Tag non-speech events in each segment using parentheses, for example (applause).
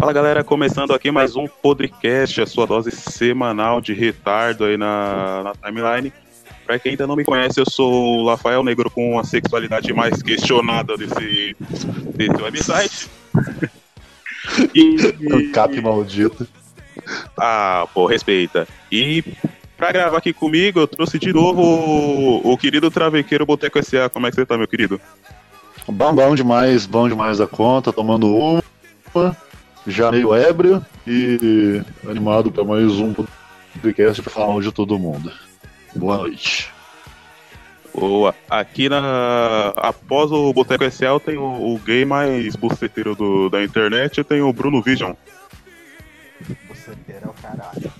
Fala galera, começando aqui mais um podcast, a sua dose semanal de retardo aí na, na timeline. Pra quem ainda não me conhece, eu sou o Rafael Negro com a sexualidade mais questionada desse, desse website. (laughs) e, e... Cap maldito. Ah, pô, respeita. E pra gravar aqui comigo, eu trouxe de novo o, o querido Travequeiro Boteco S.A. Como é que você tá, meu querido? Bom, bom demais, bom demais da conta, tomando uma já meio ébrio e animado para mais um podcast para falar de todo mundo. Boa noite. Boa. Aqui na. Após o Boteco SL tem o, o gay mais buceteiro do, da internet tem o Bruno Vision. Buceteiro é o caralho.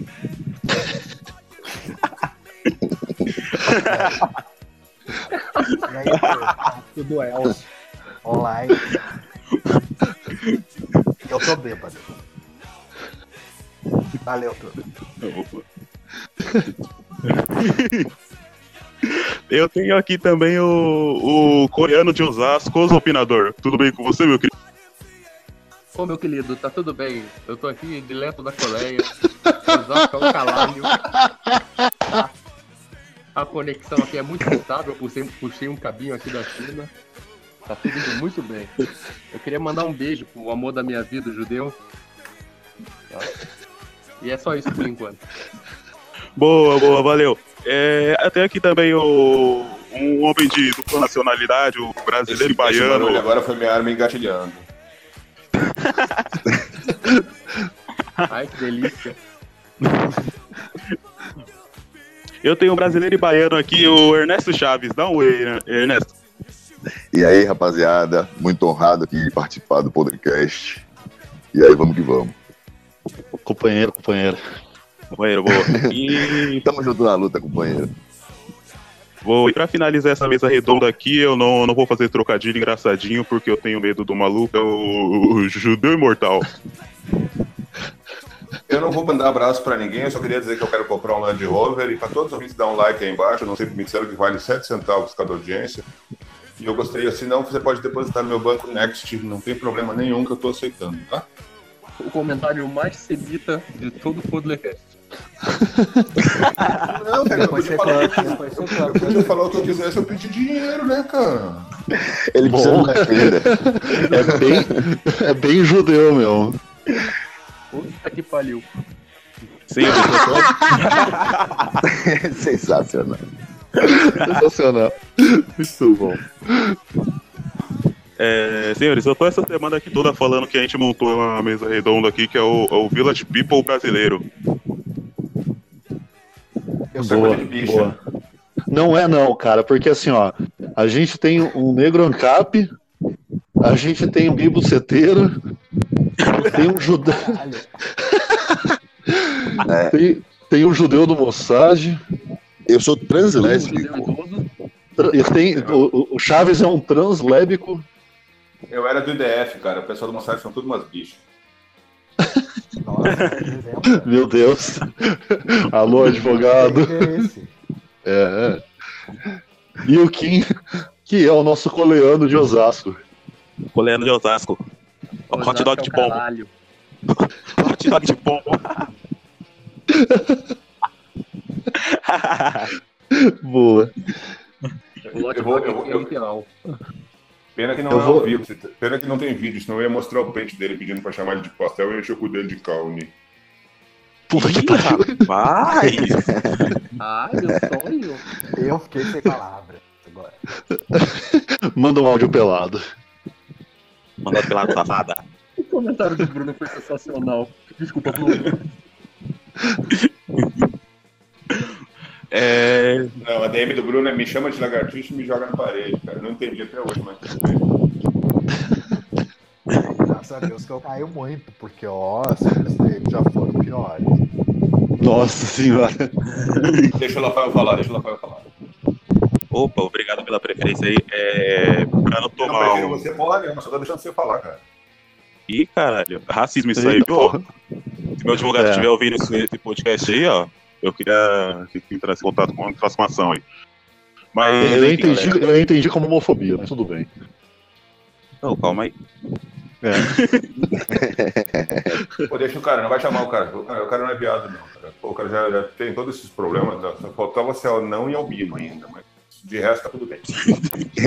(laughs) e aí, tudo Elcio. Online. Eu tô bêbado. Valeu, tudo. (laughs) Eu tenho aqui também o, o coreano de Osasco, os opinador. Tudo bem com você, meu querido? Ô, meu querido, tá tudo bem. Eu tô aqui direto da Coreia. Osasco é um calalho. A conexão aqui é muito estável. Puxei, puxei um cabinho aqui da China. Tá tudo indo muito bem. Eu queria mandar um beijo pro amor da minha vida, o judeu. E é só isso por enquanto. Boa, boa, valeu. É, até aqui também o, um homem de dupla nacionalidade, o brasileiro esse, baiano. Esse agora foi minha arma engatilhando. (laughs) Ai, que delícia. Eu tenho um brasileiro e baiano aqui, o Ernesto Chaves. Dá um oi, Ernesto. E aí, rapaziada, muito honrado aqui de participar do podcast. E aí, vamos que vamos. Companheiro, companheiro. Companheiro, boa. (laughs) E... Tamo junto na luta, companheiro. Vou, e pra finalizar essa mesa redonda aqui, eu não, não vou fazer trocadilho engraçadinho, porque eu tenho medo do maluco, é o, o judeu imortal. Eu não vou mandar abraço para ninguém, eu só queria dizer que eu quero comprar um Land Rover e para todos os ouvintes dar um like aí embaixo. Eu não sei me disseram que vale 7 centavos cada audiência. E eu gostaria, se não, você pode depositar no meu banco Next, não tem problema nenhum que eu estou aceitando, tá? O comentário mais semita de todo o Podlecast. (laughs) não, cara, depois você falar, depois você falou o que eu quisesse, eu pedi dinheiro, né, cara? Ele Bom, precisa (laughs) é bem, é bem judeu, meu. Puta que pariu. Sim, (laughs) Sensacional. (laughs) Sensacional. Muito bom. É, senhores, eu tô essa semana aqui toda falando que a gente montou uma mesa redonda aqui, que é o, é o Village People brasileiro. Eu sou boa, boa. Não é não, cara, porque assim, ó, a gente tem um negro ancap, a gente tem um bibuceteiro, tem um judeu... (laughs) Tem, tem um judeu do Mossad, eu sou translésbico. Tem, o, o Chaves é um translésbico. Eu era do IDF, cara. O pessoal do Mossad são tudo umas bichas. Meu Deus. Alô, advogado. É, é. E o Kim, que é o nosso coleano de Osasco. Coleano de Osasco. Osasco Hot dog é de pombo. (laughs) Hot dog de pombo. (laughs) (laughs) Boa. Eu vou, eu vou, eu vou, Pena que não eu é vou... vivo. Pena que não tem vídeo, senão eu ia mostrar o pente dele pedindo pra chamar ele de pastel e encher o cu dele de calne. Puta que pariu. Vai! (laughs) Ai, meu sonho. Eu fiquei sem palavras agora. Manda um áudio pelado. Manda pelado, safada. O comentário do Bruno foi sensacional. Desculpa, Bruno. (laughs) É... Não, a DM do Bruno é me chama de lagartixa e me joga na parede, cara. Não entendi até hoje, mas Graças a Deus que eu caio muito, porque ó, os dele já foram piores. Nossa senhora. deixa o Rafael falar, deixa o Rafael falar. Opa, obrigado pela preferência aí. É, pra não tomar. Não, você falar mesmo, só tô deixando você falar, cara. Ih, caralho, racismo isso aí, pô. Se meu advogado estiver é. ouvindo esse podcast aí, ó, eu queria que entrasse em contato com a transformação aí. Mas, eu, entendi, eu entendi como homofobia, mas tudo bem. Não, calma aí. (laughs) Pô, deixa o cara, não vai chamar o cara. O cara, o cara não é viado, não. Cara. Pô, o cara já, já tem todos esses problemas. né? Só faltava ser não e albino ainda, mas de resto tá tudo bem. (laughs)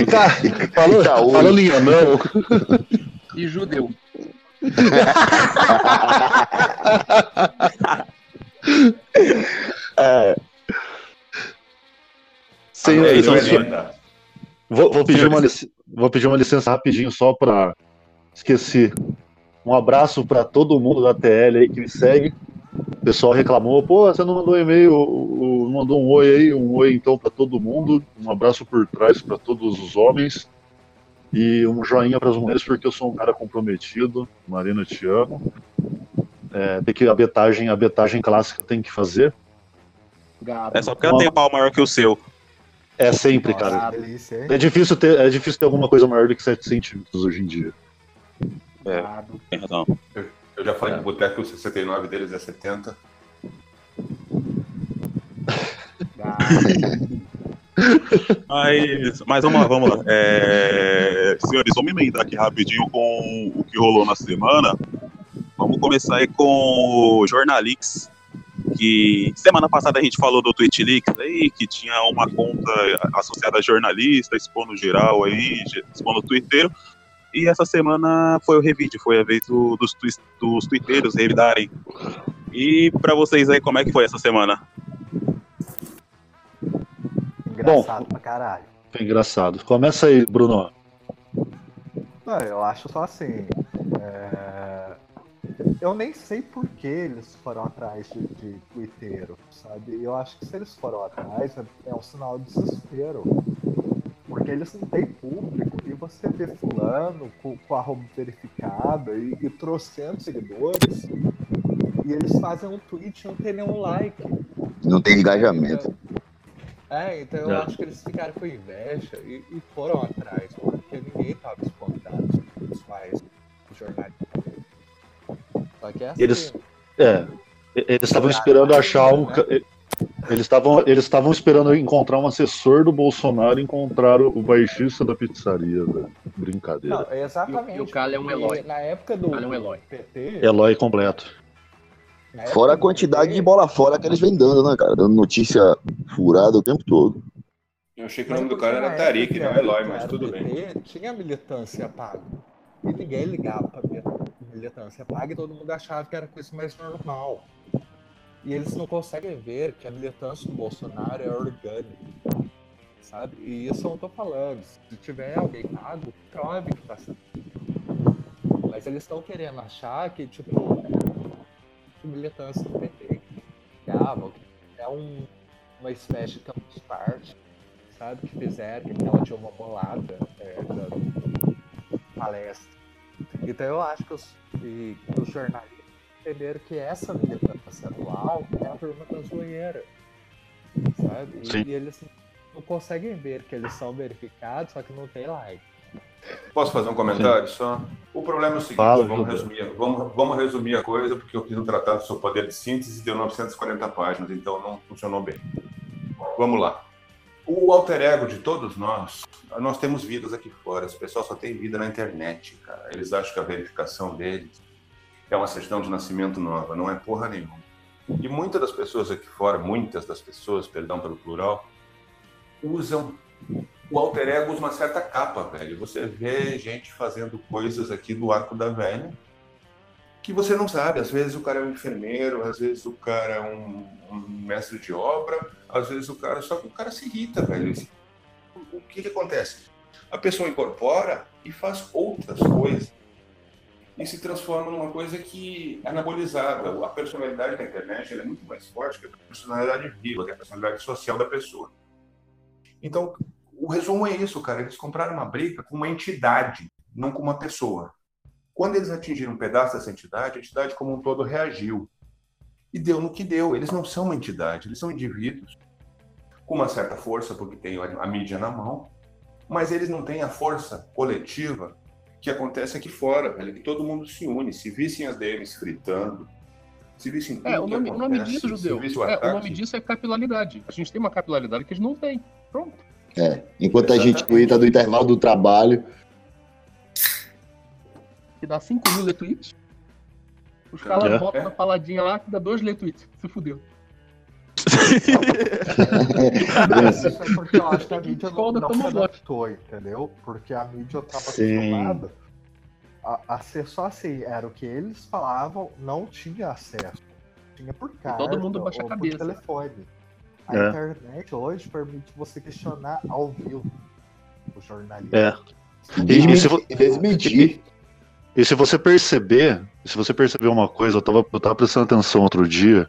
Tá, falou, Caô. falou em anão. E judeu. (laughs) É, Não é só- linda. vou, vou pedir uma, lic- vou pedir uma licença rapidinho só pra. Esqueci. Um abraço pra todo mundo da TL aí que me segue. O pessoal reclamou, pô, você não mandou e-mail, mandou um oi aí, um oi então pra todo mundo. Um abraço por trás pra todos os homens. E um joinha pras mulheres, porque eu sou um cara comprometido. Marina, te amo. É, tem que a betagem, a betagem clássica tem que fazer. Gato. É só porque ela tem pau maior que o seu. É sempre, Nossa, cara. delícia? É difícil ter, é difícil ter alguma coisa maior do que 7 centímetros hoje em dia. Gado. Tem razão. Eu já falei no boteco que o 69 deles é 70. Gado. (laughs) Mas, mas vamos lá, vamos lá. É, senhores, vamos emendar aqui rapidinho com o que rolou na semana. Vamos começar aí com o Jornalix, que semana passada a gente falou do Twitchleaks aí, que tinha uma conta associada a jornalista, expondo geral aí, expondo o twitteiro. E essa semana foi o revide, foi a vez do- dos, twi- dos twitteiros revidarem. E pra vocês aí, como é que foi essa semana? Engraçado pra caralho. Foi engraçado. Começa aí, Bruno. Não, eu acho só assim. é, Eu nem sei por que eles foram atrás de, de Twitter, sabe? Eu acho que se eles foram atrás é, é um sinal de desespero. Porque eles não têm público e você vê fulano com, com arroba verificado e, e trocentos seguidores e eles fazem um tweet e não tem nenhum like. não tem engajamento. É, então eu É. acho que eles ficaram com inveja e, e foram atrás, porque ninguém estava expondo dados pessoais do jornalismo. É assim, Eles- É. e- Eles estavam esperando achar um. Eles estavam eles estavam esperando encontrar um assessor do Bolsonaro e encontrar o baixista da pizzaria, velho. Brincadeira. Não, exatamente. E o- cara é um Eloy. Na época do é um Eloy. PT. Eloy completo. Fora a quantidade PT, de bola fora que eles vêm dando, né, cara? Dando notícia furada o tempo todo. Eu achei que o nome do cara era que não era- Eloy, mas tudo bem. Tinha militância paga. E ninguém ligava pra mi- militância paga e todo mundo achava que era coisa mais normal. E eles não conseguem ver que a militância do Bolsonaro é orgânica. Sabe? E isso eu não tô falando. Se tiver alguém pago, prove que tá sendo. Mas eles estão querendo achar que, tipo, que militância do PT ligavam, que é um, uma espécie de campo de parte, sabe? Que fizeram, que ela tinha uma bolada é, dando palestra. Então eu acho que os, que os jornalistas entenderam que essa militância atual é a turma da zoeira, sabe? E, Sim. e eles não conseguem ver que eles são verificados, só que não tem like. Posso fazer um comentário só? O problema é o seguinte, Fala, vamos, resumir, vamos, vamos resumir a coisa, porque eu fiz um tratado sobre poder de síntese e deu 940 páginas, então não funcionou bem. Vamos lá. O alter ego de todos nós, nós temos vidas aqui fora, esse pessoal só tem vida na internet, cara. Eles acham que a verificação deles é uma certidão de nascimento nova, não é porra nenhuma. E muitas das pessoas aqui fora, muitas das pessoas, perdão pelo plural, usam o alter ego usa uma certa capa, velho. Você vê gente fazendo coisas aqui do arco da velha que você não sabe. Às vezes o cara é um enfermeiro, às vezes o cara é um, um mestre de obra, às vezes o cara. Só que o cara se irrita, velho. O que, que acontece? A pessoa incorpora e faz outras coisas. E se transforma numa coisa que é anabolizável. A personalidade da internet é muito mais forte que a personalidade viva, que é a personalidade social da pessoa. Então, o resumo é isso, cara. Eles compraram uma briga com uma entidade, não com uma pessoa. Quando eles atingiram um pedaço dessa entidade, a entidade como um todo reagiu. E deu no que deu. Eles não são uma entidade, eles são indivíduos com uma certa força, porque tem a mídia na mão, mas eles não têm a força coletiva que acontece aqui fora, velho, que todo mundo se une. Se vissem as DMs fritando, se vissem tudo É, o que nome, o nome acontece, disso, Judeu, o é, o nome disso é capilaridade. A gente tem uma capilaridade que eles não têm. Pronto. É. Enquanto a gente Exatamente. cuida do intervalo do trabalho, que dá 5 mil retweets. Os caras É. botam na paladinha lá que dá 2 retweets. Se fudeu. É (laughs) porque eu acho que a mídia não, não se adaptou, entendeu? Porque a mídia estava Sim. acostumada a, a ser só assim, era o que eles falavam, não tinha acesso. Tinha por carta todo mundo baixa a ou cabeça. por telefone. A É. internet hoje permite você questionar ao vivo o jornalista. É. E E, e desmentir. E se você perceber, se você perceber uma coisa, eu tava, eu tava prestando atenção outro dia,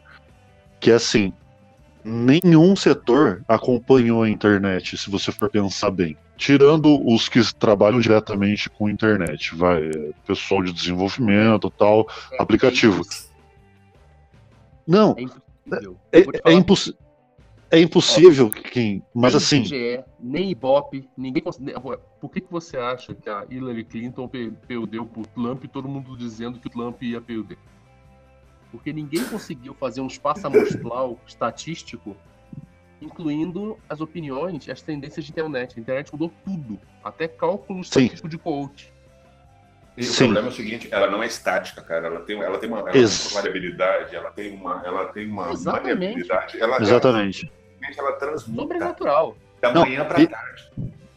que é assim, nenhum setor acompanhou a internet, se você for pensar bem. Tirando os que trabalham diretamente com internet, vai, é, pessoal de desenvolvimento tal, aplicativo. Não, É impossível. é, é, impossi- é impossível, Kim, mas nem assim, IBGE, nem Ibope, ninguém. Por que, que você acha que a Hillary Clinton pe- perdeu por Trump e todo mundo dizendo que o Trump ia perder? Porque ninguém conseguiu fazer um espaço amostral (laughs) estatístico, incluindo as opiniões e as tendências de internet. A internet mudou tudo, até cálculo estatístico de coach. E o Sim. problema é o seguinte, ela não é estática, cara. Ela tem, ela tem uma, ela tem uma variabilidade, ela tem uma, ela tem uma Exatamente. variabilidade. Ela, exatamente. Ela, ela transmuta Sobrenatural. da Não, manhã pra e- tarde.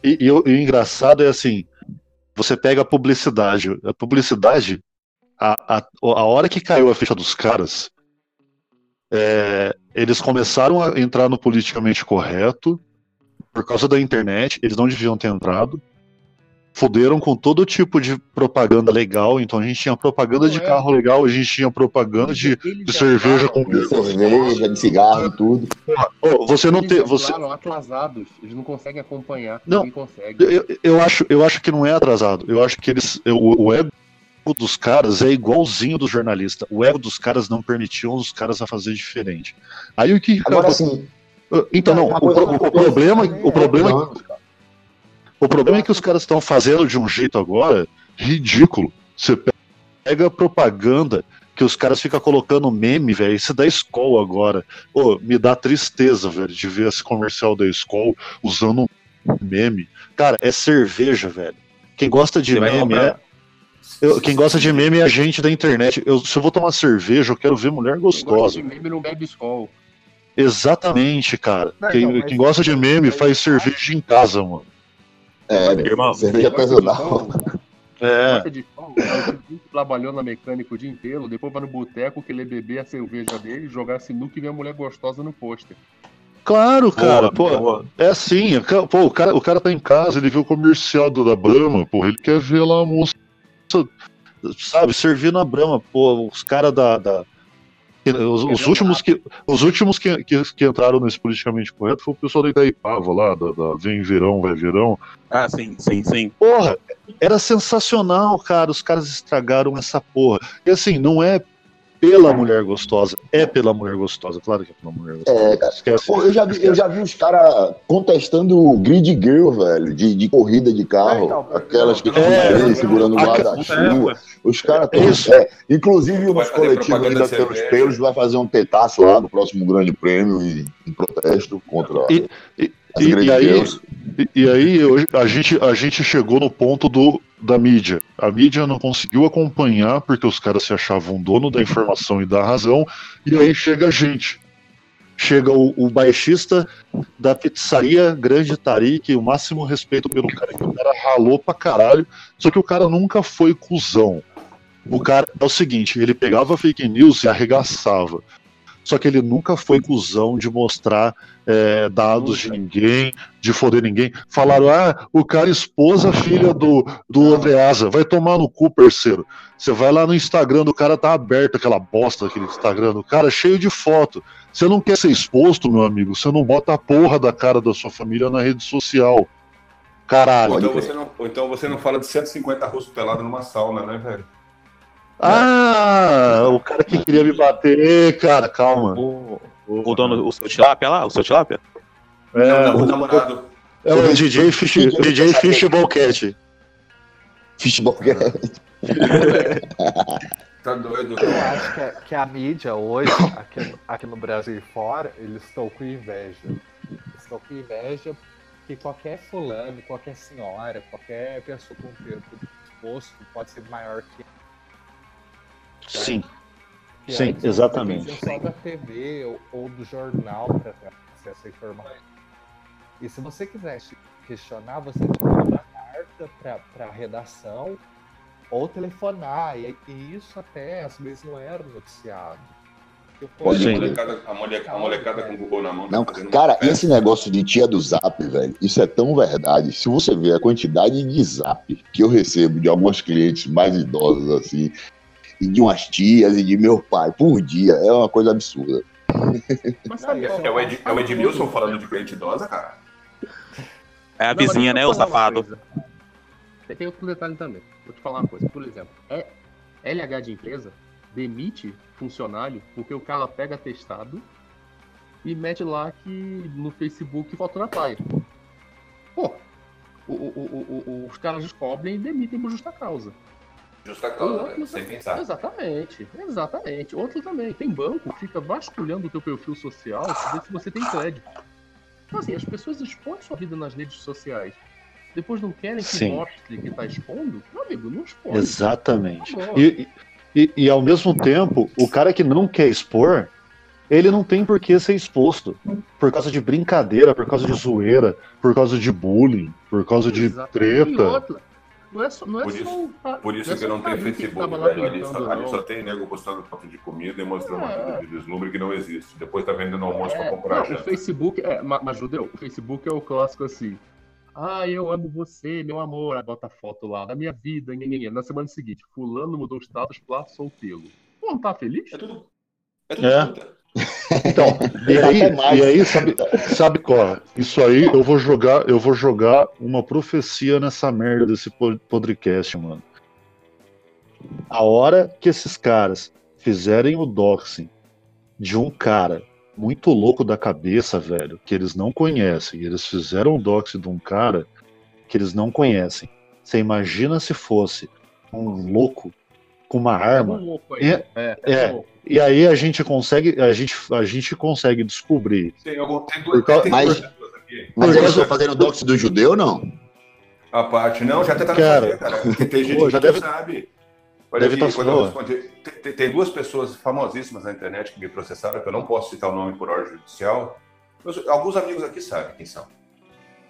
E, e o, e o engraçado é assim: você pega a publicidade. A publicidade, a, a, a hora que caiu a ficha dos caras, é, eles começaram a entrar no politicamente correto. Por causa da internet, eles não deviam ter entrado. Fuderam com todo tipo de propaganda legal. Então a gente tinha propaganda Não de é. carro legal, a gente tinha propaganda de. De cerveja com- De cerveja, de cigarro e tudo. Ô, você não tem. Você, atrasados, eles não conseguem acompanhar. Não. Consegue. Eu, eu, acho, eu acho que não é atrasado. Eu acho que eles. O, o ego dos caras é igualzinho do jornalista. O ego dos caras não permitiu os caras a fazer diferente. Aí o que. Agora sim, então, não, o, pro- o problema, o problema, anos, cara. O problema é que os caras estão fazendo de um jeito agora ridículo. Você pega a propaganda que os caras ficam colocando meme, velho. Isso é da escola agora. Pô, me dá tristeza, velho, de ver esse comercial da escola usando um meme. Cara, é cerveja, velho. Quem gosta de Você meme é. eu- quem gosta de meme é a gente da internet. Eu, se eu vou tomar cerveja, eu quero ver mulher Quem gosta gostosa. de meme não bebe Skol. Exatamente, cara. Não, quem, então, mas- quem gosta de meme faz cerveja em casa, mano. É. Irmão, cerveja artesanal. É. de que trabalhou na mecânica o dia inteiro, depois vai no boteco, querer beber a cerveja dele, jogar sinuca e ver a mulher gostosa no pôster. Claro, cara, Boa, pô, boa. é assim, pô, o cara, o cara tá em casa, ele viu o comercial da Brahma, pô, ele quer ver lá a moça, sabe, servindo a Brahma, pô, os caras da, da- que- os, os últimos que os últimos que, que, que entraram nesse politicamente correto foi o pessoal da Itaipava lá, da, da Vem Verão, Vai Verão, Ah, sim, sim, sim. porra, era sensacional, cara, os caras estragaram essa porra, e assim, não é pela mulher gostosa, é pela mulher gostosa, claro que é pela mulher gostosa, É, cara. Esquece. Pô, eu já vi, eu já vi os caras contestando o grid girl, velho, de, de corrida de carro. É, então, aquelas que ficam é, segurando o guarda-chuva. Os caras É isso. É, inclusive Vai nos fazer coletivos propaganda ainda pelos pelos vai fazer um petaço lá no próximo grande prêmio em, em protesto contra E- as e- grid e aí- girls. E, aí a, gente, a gente chegou no ponto do, da mídia. A mídia não conseguiu acompanhar porque os caras se achavam dono da informação e da razão. E aí chega a gente. Chega o, o baixista da pizzaria Grande Tarik, o máximo respeito pelo cara, que o cara ralou pra caralho. Só que o cara nunca foi cuzão. O cara é o seguinte, ele pegava fake news e arregaçava. Só que ele nunca foi cuzão de mostrar é, dados de ninguém, de foder ninguém. Falaram, ah, o cara expôs a filha do, do Andreasa. Vai tomar no cu, parceiro. Você vai lá no Instagram do cara, tá aberto aquela bosta daquele Instagram do cara, cheio de foto. Você não quer ser exposto, meu amigo, você não bota a porra da cara da sua família na rede social. Ou Caralho. então, você não, ou então você não fala de 150 russos pelados numa sauna, né, velho? Ah, o cara que queria me bater, cara, calma. O, o dono, o seu tilápia lá, o seu tilápia? É, o o, namorado. é o DJ, Fish, DJ Fishball Cat. Futebol (laughs) Tá doido. Eu acho que a, que a mídia hoje, aqui, aqui no Brasil e fora, eles estão com inveja. Eles estão com inveja que qualquer fulano, qualquer senhora, qualquer pessoa com tempo exposto pode ser maior que Sim, que Sim, você exatamente. só da TV ou, ou do jornal para ter acesso à informação. E se você quisesse questionar, você que mandar carta para a redação ou telefonar. E, e isso até às vezes não era noticiado. Eu Pode Olha, a molecada, a, moleca- a molecada com o Google na mão. Não, tá cara, festa. esse negócio de tia do zap, velho, isso é tão verdade. Se você ver a quantidade de zap que eu recebo de alguns clientes mais idosos, assim, e de umas tias e de meu pai por dia, é uma coisa absurda. Mas sabe qual- É o, Ed, é o Edmilson falando de cliente idosa, cara. É a vizinha, né, o safado. Tem- outro detalhe também. Vou te falar uma coisa. Por exemplo, é, LH de empresa demite funcionário porque o cara pega testado e mete lá que no Facebook faltou na praia. Pô, o- o- o- o- os caras descobrem e demitem por justa causa. Justa causa, né? sem pensar. Exatamente, exatamente. Outro também. Tem banco que fica vasculhando o teu perfil social pra ver se você tem crédito. Então, assim, as pessoas expõem sua vida nas redes sociais. Depois não querem que Sim. mostre que tá expondo? Meu amigo, não expõe. exatamente. E, e, e ao mesmo tempo, o cara que não quer expor, ele não tem por que ser exposto. Por causa de brincadeira, por causa de zoeira, por causa de bullying, por causa de Exatamente. E treta. outra, não é só, não é Por só isso- o Por isso não é que eu não tenho Facebook, velho. Ali brincando, só, ali só tem nego postando foto de comida e mostrando uma É. vida de deslumbre que não existe. Depois tá vendendo almoço pra É, comprar não, o. Facebook, é, ma- mas Judeu, o Facebook é o clássico assim. Ah, eu amo você, meu amor. Aí bota a foto lá da minha vida. Na semana seguinte, fulano mudou o status pra solteiro. Pô, não tá feliz? É tudo. É tudo É. Então, e aí, e aí sabe, sabe qual? Isso aí eu vou jogar, eu vou jogar uma profecia nessa merda desse po- podcast, mano. A hora que esses caras fizerem o doxing de um cara muito louco da cabeça, velho, que eles não conhecem, e eles fizeram o doxing de um cara que eles não conhecem. Você imagina se fosse um louco com uma É um arma aí. É, É, é. um louco. e aí a gente consegue, a gente, a gente consegue descobrir. Tem, Por causa- tem Mas- aqui. Eles estão fazendo dox do judeu, não? A parte, não, já tentaram Cara, fazer, cara. Porque (laughs) tem gente pô, já que deve- sabe. Olha deve aqui, tá- eu boa. respondi, tem, tem- duas pessoas famosíssimas na internet que me processaram, que eu não posso citar o nome por ordem judicial. Mas alguns amigos aqui sabem quem são.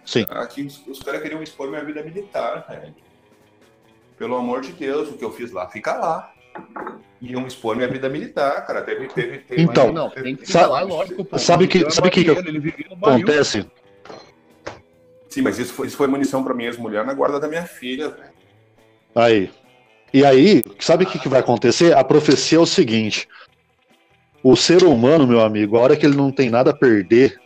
Sim. Aqui os, os caras queriam expor minha vida militar, velho. Pelo amor de Deus, o que eu fiz lá, fica lá. Iam expor minha vida militar, cara. Teve, teve, teve Então, Mas não, tem que sabe- falar, lógico, pô. sabe Ele que- vivia sabe que que. Acontece. Sim, mas isso foi, isso foi munição pra minha ex-mulher na guarda da minha filha, velho. Aí. E aí, sabe o que, que vai acontecer? A profecia é o seguinte: o ser humano, meu amigo, a hora que ele não tem nada a perder,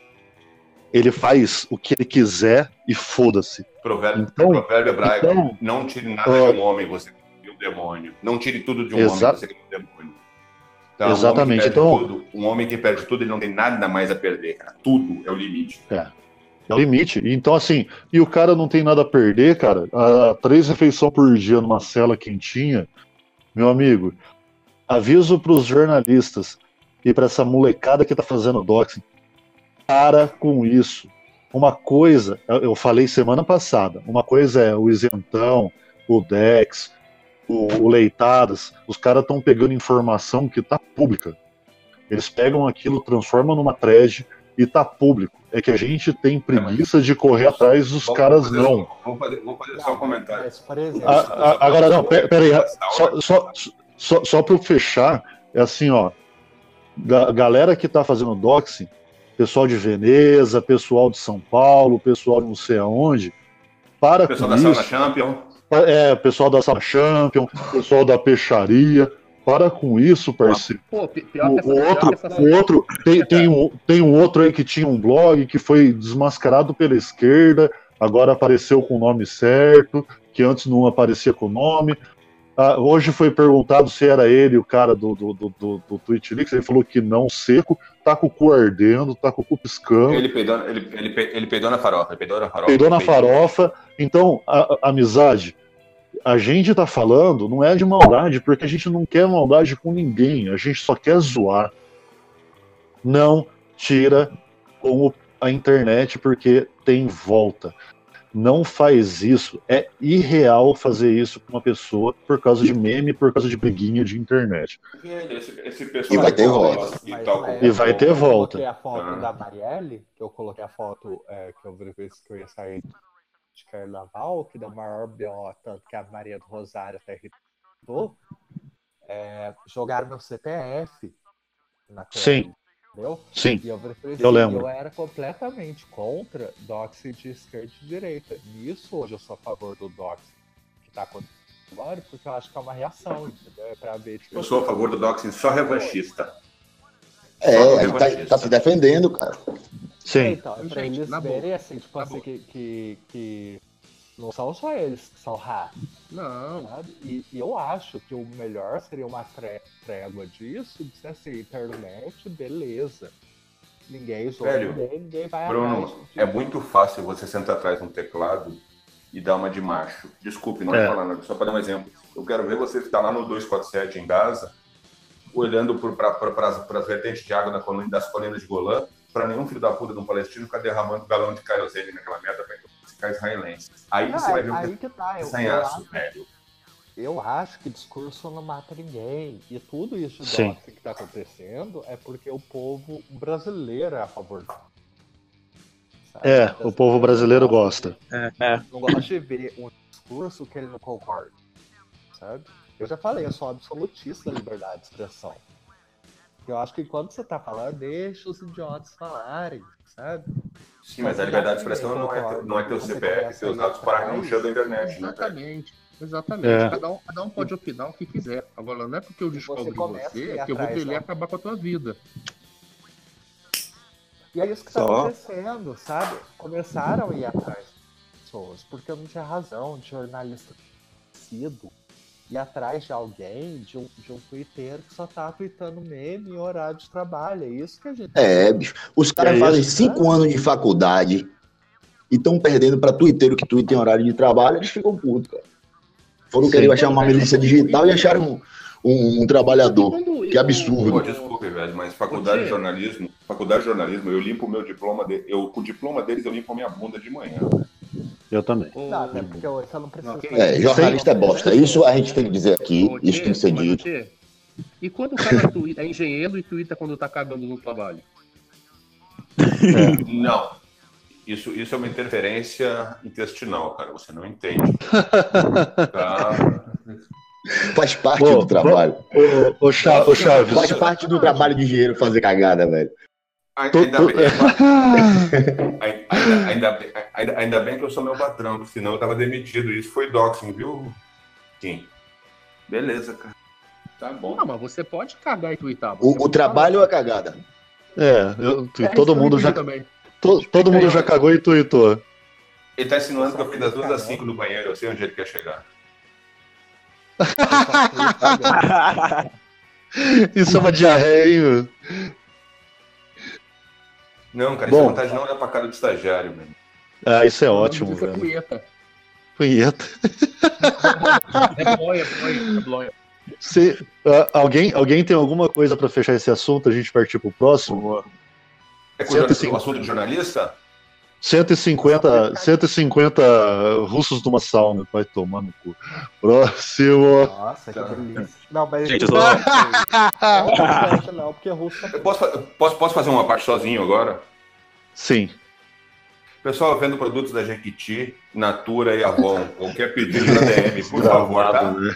ele faz o que ele quiser e foda-se. Provérbio, Então- provérbio hebraico. Então, Não tire nada Ah. de um homem, você cria um demônio. Não tire tudo de um homem, você cria um demônio. Tá? Exatamente, Um homem, que perde então- tudo, um homem que perde tudo, ele não tem nada mais a perder, cara. Tudo é o limite. é o limite. Então, assim, e o cara não tem nada a perder, cara. A, três refeições por dia numa cela quentinha, meu amigo, aviso pros jornalistas e pra essa molecada que tá fazendo doxing, para com isso. Uma coisa, eu falei semana passada, uma coisa é o isentão, o Dex, o, o Leitadas, os caras estão pegando informação que tá pública. Eles pegam aquilo, transformam numa thread e tá público. É que a gente tem preguiça de correr atrás dos Vamos caras fazer não. só- Vamos fazer, vamos fazer só um comentário. Mas, por exemplo, A- a- agora não, pera, pera aí, só, só, só, só para eu fechar, é assim, ó, ga- galera que tá fazendo doxing, pessoal de Veneza, pessoal de São Paulo, pessoal de não sei aonde, para pessoal com da isso, Champion. é, pessoal da Sala Champion, pessoal da peixaria, para com isso, parceiro. Pô, O, que essa, outro, essa- o outro tem, tem, um, tem um outro aí que tinha um blog que foi desmascarado pela esquerda, agora apareceu com o nome certo, que antes não aparecia com o nome. Ah, hoje foi perguntado se era ele o cara do, do, do, do, do Twitch ele falou que não, seco, tá com o cu ardendo, tá com o cu piscando, Ele peidou, ele, ele, ele peidou na farofa. Ele peidou na farofa. peidou na farofa. Então, a, a- amizade, a gente tá falando não é de maldade, porque a gente não quer maldade com ninguém, a gente só quer zoar. Não tira com a internet porque tem volta. Não faz isso. É irreal fazer isso com uma pessoa por causa de meme, por causa de briguinha de internet. Esse, esse E pessoal vai ter fala volta. e tal, como- E vai ter volta. Eu coloquei a foto Ah. da Marielle, que eu coloquei a foto é, que eu verifiquei que eu ia sair de carnaval, que deu maior BO, tanto que a Maria do Rosário até irritou. É, jogaram meu CPF na tela, Sim. Entendeu? Sim. E eu Eu lembro. eu era completamente contra doxy de esquerda e direita. Nisso, hoje eu sou a favor do doxy que tá acontecendo agora, porque eu acho que é uma reação, entendeu? É pra ver, tipo, Eu sou a favor do doxing só revanchista. É, ele tá, tá se defendendo, cara. Sim. Então, é pra Gente, eles verem assim, tipo assim, que, que, que não são só eles que são ratos, Não, sabe? E, e eu acho que o melhor seria uma tré- trégua disso, de ser assim, internet, beleza. Ninguém zoa Velho, ninguém, ninguém vai Bruno, atrás é muito fácil você sentar atrás de um teclado e dar uma de macho. Desculpe, não é, falar nada, só para dar um exemplo. Eu quero ver você está lá no 247 em Gaza, olhando para as vertentes de água da das colinas de Golã, para nenhum filho da puta de um palestino ficar derramando galão de querosene naquela merda para ficar israelense. Aí Não, você vai ver o aí que tá, eu, eu, velho. eu acho que discurso não mata ninguém. E tudo isso Sim. que tá acontecendo é porque o povo brasileiro é a favor. Sabe? É, o povo brasileiro gosta. não gosto de ver um discurso que ele não concorda, sabe? Eu já falei, eu sou absolutista da liberdade de expressão. Eu acho que quando você tá falando, deixa os idiotas falarem, sabe? Sim, mas a liberdade de expressão não é, ter- não é ter o CPF, os dados parados no chão da internet, né? exatamente. Exatamente. É. Cada, um, cada um pode opinar o que quiser. Agora, não é porque eu descobri a você ir que eu vou querer ó. acabar com a tua vida. E é isso que tá Só. acontecendo, sabe? Começaram a ir atrás das pessoas, porque não tinha razão de jornalista sido ir atrás de alguém, de um, de um Twitter que só tá tweetando meme em horário de trabalho. É isso que a gente. É, bicho. Os caras É fazem isso, cinco anos de faculdade e estão perdendo pra tuiteiro que tuita em horário de trabalho, eles ficam putos, cara. Foram Sim. querer achar uma milícia digital e acharam um, um- um trabalhador. Que absurdo. Pô, desculpe, velho, mas faculdade de jornalismo, faculdade de jornalismo, eu limpo o meu diploma, de, eu, com o diploma deles eu limpo a minha bunda de manhã. Eu também. o- Não, até porque você não precisa. Não, que É, jornalista é bosta. Isso a gente tem que dizer aqui, isso tem que ser dito. E quando o cara tuita, é engenheiro e tuita quando tá cagando no trabalho? Não. Isso, isso é uma interferência intestinal, cara. Você não entende. (laughs) Tá? Faz parte Pô, do trabalho. Ô, Chaves. Faz parte do trabalho de engenheiro fazer cagada, velho. Ainda, bem, (laughs) ainda, ainda, bem- ainda, ainda bem que eu sou meu patrão, porque senão eu tava demitido. Isso foi doxing, viu? Sim. Beleza, cara. Tá bom. Não, mas você pode cagar e tuitar. O, o trabalho é a cagada. É, eu-. É, todo mundo já, entendi também. to- todo mundo já cagou e tweetou. Ele tá insinuando que eu fui das duas às cinco no banheiro. Eu sei onde ele quer chegar. (laughs) Isso é uma diarreia, hein? meu? Não, cara, Bom. isso é vontade de não olhar pra cara do estagiário, velho. Ah, isso é ótimo, é velho. punheta. Punheta. É bloia, é bloia. Se, ah, alguém, alguém tem alguma coisa pra fechar esse assunto? A gente partir pro próximo? É com o 150. assunto de jornalista? 150, 150 russos numa sauna. Vai tomar no cu. Próximo. Nossa, que delícia. Não, mas. Gente, eu só- Não, não, porque russo Eu posso, posso, posso fazer uma parte sozinho agora? Sim. Pessoal, vendo produtos da Jequiti, Natura e Avon, qualquer pedido na DM, por favor, tá? Né?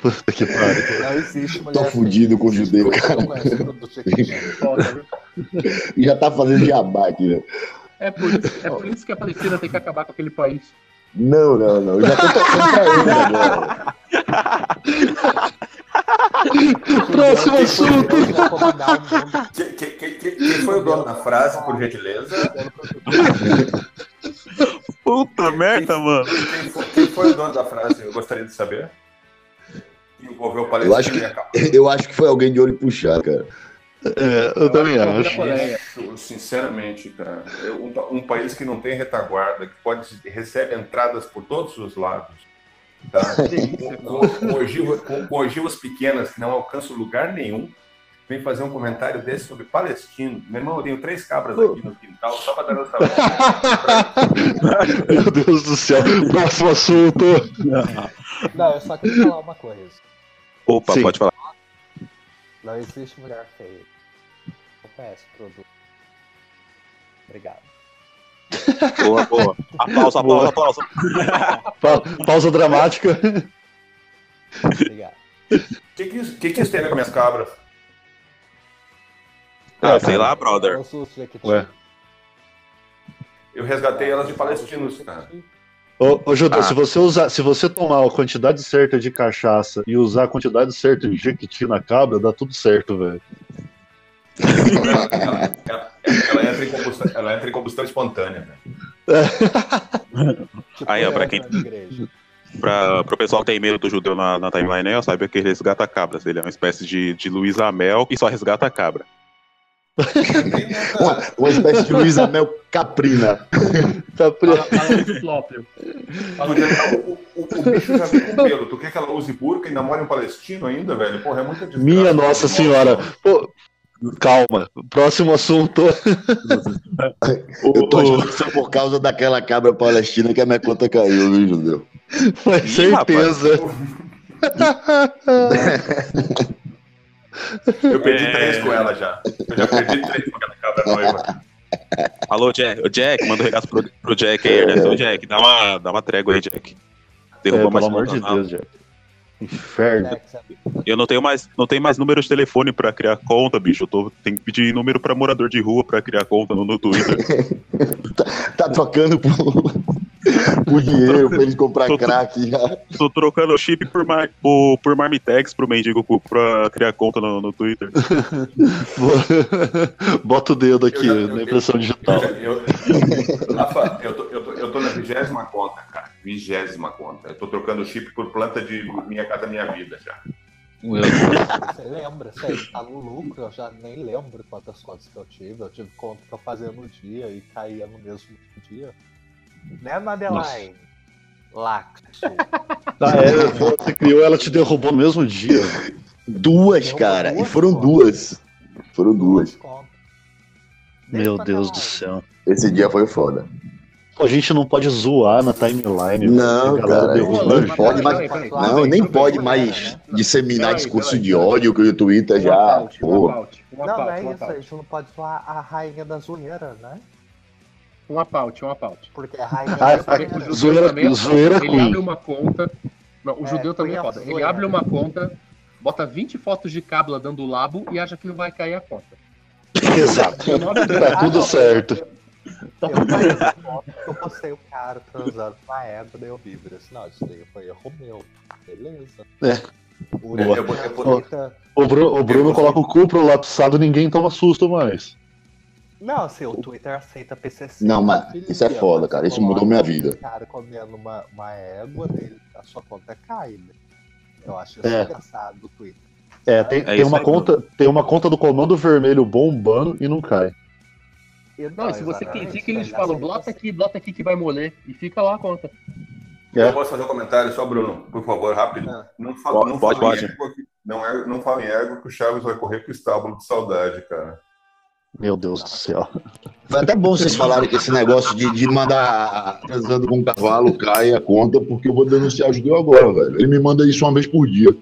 Puta que pariu. Não existe mulher. Tô fudido com o judeu, cara. Viu? E (laughs) já tá fazendo jabá aqui, né? É por, isso, é por isso que a Palestina tem que acabar com aquele país. Não, não, não. Eu já tô torcendo pra ele agora. (laughs) Próximo assunto. Quem foi o dono da frase, por gentileza? Puta merda, mano. Quem foi, quem foi o dono da frase? Eu gostaria de saber. Envolveu o Eu acho Palestina que-. (laughs) Eu acho que foi alguém de olho puxado, cara. É, eu também acho acho. sinceramente, cara, eu- um, um país que não tem retaguarda, que pode recebe entradas por todos os lados, tá? (laughs) com, com, com ogivas, com- com ogivas pequenas que não alcançam lugar nenhum, vem fazer um comentário desse sobre palestino. Meu irmão, eu tenho três cabras aqui no quintal, só para dar essa (laughs) Meu Deus do céu. Próximo assunto. Não, eu só queria falar uma coisa. Opa, Sim. pode falar. Não existe mulher feia. Não conhece o produto. Obrigado. Boa, boa. Aplauso, aplauso, aplauso. Pa- pausa dramática. Obrigado. O que, que, isso- que, que isso tem a ver com minhas cabras? Ah, sei lá, brother. Ué. Eu resgatei elas de palestinos, cara. Ô, ô Ah. se você usar, se você tomar a quantidade certa de cachaça e usar a quantidade certa de jequiti na cabra, dá tudo certo, velho. Ela, ela- ela entra em combustão, ela entra em combustão espontânea. Né? (laughs) Aí, ó, pra quem- na igreja. Pra, pro pessoal que tem medo do judeu na, na timeline, aí, ó, saiba que ele resgata cabras. Ele é uma espécie de, de Luiz Amel que só resgata cabra. Uma, uma espécie de Luiz Amel Caprina. Do- O, o- o bicho já vem com pelo. Tu quer que ela use burca e namore um palestino ainda, velho? Porra, é muita desgraça. Minha Nossa Senhora. Pô, calma. Próximo assunto. (laughs) Eu tô achando que foi por causa daquela cabra palestina que a minha conta caiu, viu, Judeu? Com certeza. Eu perdi É. três com ela já. Eu já perdi três com aquela cabra noiva. Alô, Jack. O Jack, manda um recado pro, pro Jack aí, né? Ô, Jack, dá uma, dá uma trégua aí, Jack. É, Derrubou pelo mais amor de. Deus, Jack. Inferno. Eu não tenho mais, não tenho mais número de telefone pra criar conta, bicho. Eu tô, tenho que pedir número pra morador de rua pra criar conta no, no Twitter. (laughs) Tá trocando por, por dinheiro pra eles comprar Tô- crack já. tô trocando chip por, mar, por, por Marmitex pro mendigo pra criar conta no, no Twitter. (laughs) Bota o dedo aqui Eu já- na impressão digital. Eu, Rafa, eu tô, eu, tô, eu tô na vigésima conta. Vigésima conta. Eu tô trocando chip por planta de Minha Casa Minha Vida já. Você lembra? Você tá no lucro, eu já nem lembro quantas contas que eu tive. Eu tive conta que eu fazia no dia e caía no mesmo dia. Né, Madeline? Laxo. Ah, é, você criou, ela te derrubou no mesmo dia. Duas, cara. E foram duas. Foram duas. contas. Meu Deus do céu. Esse dia foi foda. Pô, a gente não pode zoar na timeline. Não, cara, não pode mais-. Não, nem pode mais né? disseminar discurso de ódio que o Twitter já. uma Não, não é isso, a gente não pode zoar a rainha da zoeira, né? Uma pauta, uma pauta. Porque a rainha Ah, da ah, zoeira. Zoeira- também é zoeira foda. Ele queen. abre uma conta. Não, o É, judeu também é foda. Ele abre uma conta, bota 20 fotos de cabla dando labo e acha que não vai cair a conta. (laughs) Exato. 19 Tá tudo não, certo. Eu, eu, postei o cara transando com a égua, daí eu vi, falei assim, não, isso daí foi erro meu. Beleza. É. O. Eu O Bruno, o Bruno coloca o cu pro lapsado, ninguém toma susto mais. Não, assim, o Twitter aceita PCC. Não, mas isso é foda, cara. Isso mudou minha vida. cara comendo uma, uma égua, dele, a sua conta cai, né? Eu acho isso É. engraçado do Twitter. É, tem, É tem uma aí, conta, tem uma conta do Comando Vermelho bombando e não cai. Não, e se você clica, eles ele falam, blota aqui, blota aqui que vai molhar. E fica lá a conta. É. Eu posso fazer um comentário só, Bruno, por favor, rápido. Ah. Não fala, Pode, não pode, não, é, não fala em égua que o Chaves vai correr com o estábulo de saudade, cara. Meu Deus do céu. Foi até bom vocês falarem que esse negócio de, de mandar transando com um cavalo cai a conta, porque eu vou denunciar o judeu agora, velho. Ele me manda isso uma vez por dia.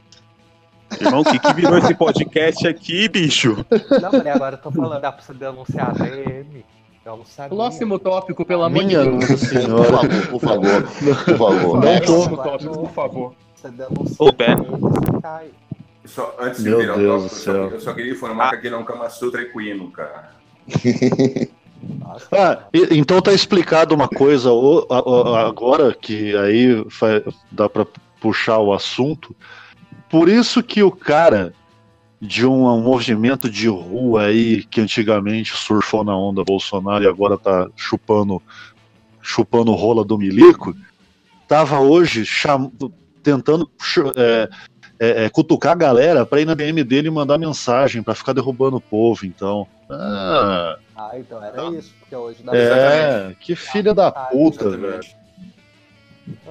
Irmão, o que, que virou esse podcast aqui, bicho? Não, mas agora eu tô falando, dá pra você denunciar a DM. Eu não sabia. Próximo tópico, pelo amor de Deus. Nossa Senhora. favor, por favor, por favor. Não. Próximo tópico, por favor. Você denuncia Ô, ele, você cai. Só, antes Meu de virar o Deus tópico, do eu só- céu. eu só queria informar que aqui não é um Kama Sutra equino, cara. Nossa, Ah, então tá explicado uma coisa o- agora que aí dá pra puxar o assunto. Por isso que o cara de um, um movimento de rua aí que antigamente surfou na onda Bolsonaro e agora tá chupando chupando rola do milico, tava hoje cham- tentando é, é, é, cutucar a galera pra ir na DM dele e mandar mensagem pra ficar derrubando o povo, então. Ah, Ah, então era isso, porque hoje dá é, que filha da puta, velho.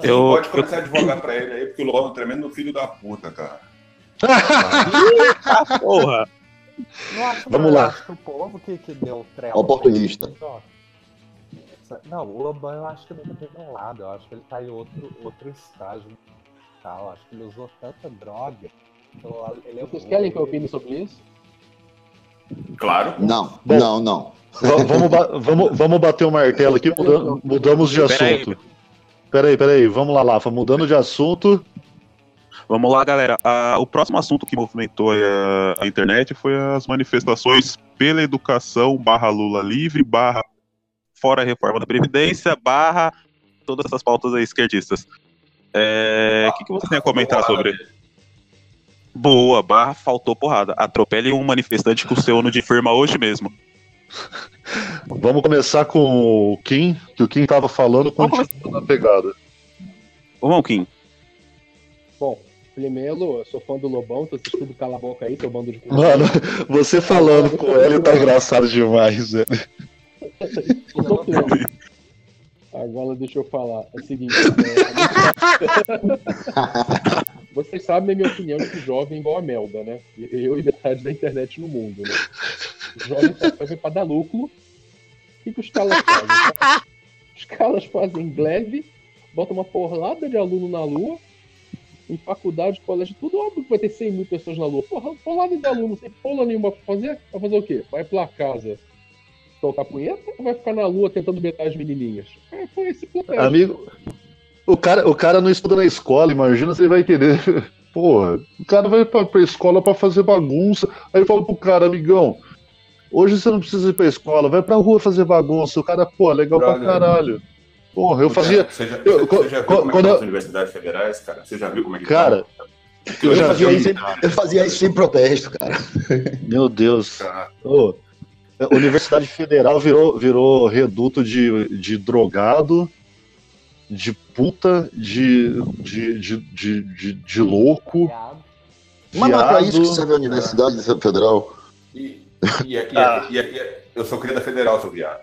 Eu- Pode começar a advogar pra ele aí, porque o Lohan é um tremendo filho da puta, cara. (laughs) Porra! Vamos lá. Eu acho que o povo que, que deu trela. Oportunista. Não, o Lobão eu acho que nunca teve um lado. Eu acho que ele tá em outro, outro estágio. Tá? Eu acho que ele usou tanta droga. Então, ele é Vocês querem que eu opine sobre isso? Claro. Não, Bom. não, não. Va- vamos, vamos, vamos bater o martelo aqui, muda- mudamos de assunto. Peraí, peraí, vamos lá, Lafa, mudando de assunto. Vamos lá, galera. Ah, o próximo assunto que movimentou a, a internet foi as manifestações pela educação, barra Lula livre, barra fora reforma da Previdência, barra todas essas pautas aí esquerdistas. É, O que, que você tem a comentar sobre? Boa, barra faltou porrada. Atropele um manifestante com o seu ano de firma hoje mesmo. (laughs) Vamos começar com o Kim, que o Kim tava falando com Vamos na pegada. Vamos, Kim. Bom, primeiro, eu sou fã do Lobão, vocês tudo cala a boca aí, seu bando de Mano, você falando com ele tá engraçado demais, velho. Tô. Agora deixa eu falar. É o seguinte. é, (laughs) (laughs) Vocês sabem a minha opinião de que jovem igual a Melda, né? Eu e metade da internet no mundo, né? O jovem só serve pra dar lucro. O que, os caras fazem? Os caras fazem greve, botam uma porrada de aluno na lua, em faculdade, colégio, tudo óbvio que vai ter 100 mil pessoas na lua. Porra, porrada de aluno, sem porra nenhuma pra fazer. Vai fazer o quê? Vai pra casa tocar punheta ou vai ficar na lua tentando betar as menininhas? É, foi esse protesto. Amigo, o cara, o cara não estuda na escola, imagina se ele vai entender. (laughs) Porra, o cara vai pra, pra escola pra fazer bagunça. Aí fala pro cara, amigão, hoje você não precisa ir pra escola, vai pra rua fazer bagunça. O cara, pô, legal pra Brother. caralho. Porra, eu fazia. Você já, eu- você já viu co- como é que eu- as universidades federais, cara? Você já viu como é que Cara, Eu, já fazia vi. isso, eu fazia isso sem protesto, cara. (laughs) Meu Deus. Cara, Ô, a Universidade Federal virou, virou reduto de, de drogado, de puta, de, de, de, de, de, de louco. Viado. Mas não é pra isso que serve a Universidade Federal. E, e, e, e, e, e- eu sou cria da federal, seu viado.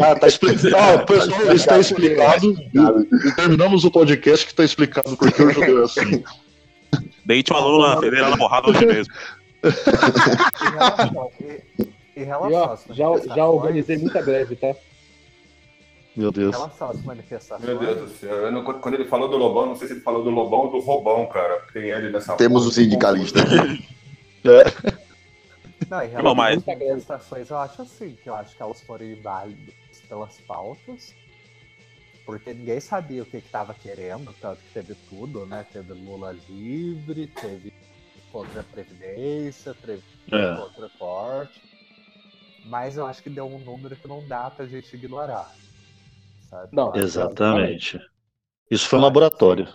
Ah, tá explicado. Ah, pessoal, está explicado. E terminamos o podcast que está explicado porque o judeu é (laughs) assim. Deite um aluno na federal na porrada hoje mesmo. Em relação, em, E, relação já, já organizei muita greve, tá? Meu Deus. relação às manifestações. Meu Deus do céu. eu não- quando ele falou do Lobão, não sei se ele falou do Lobão ou do Robão, cara. Tem ele nessa Temos porra. o sindicalista. (laughs) Não, em relação às manifestações, eu acho assim, que eu acho que elas foram inválidas pelas pautas, porque ninguém sabia o que estava querendo, tanto que teve tudo, né? Teve Lula livre, teve contra a Previdência, teve É. contra corte, mas eu acho que deu um número que não dá pra gente ignorar. Sabe? Não, Eu acho- Exatamente. Isso foi um laboratório.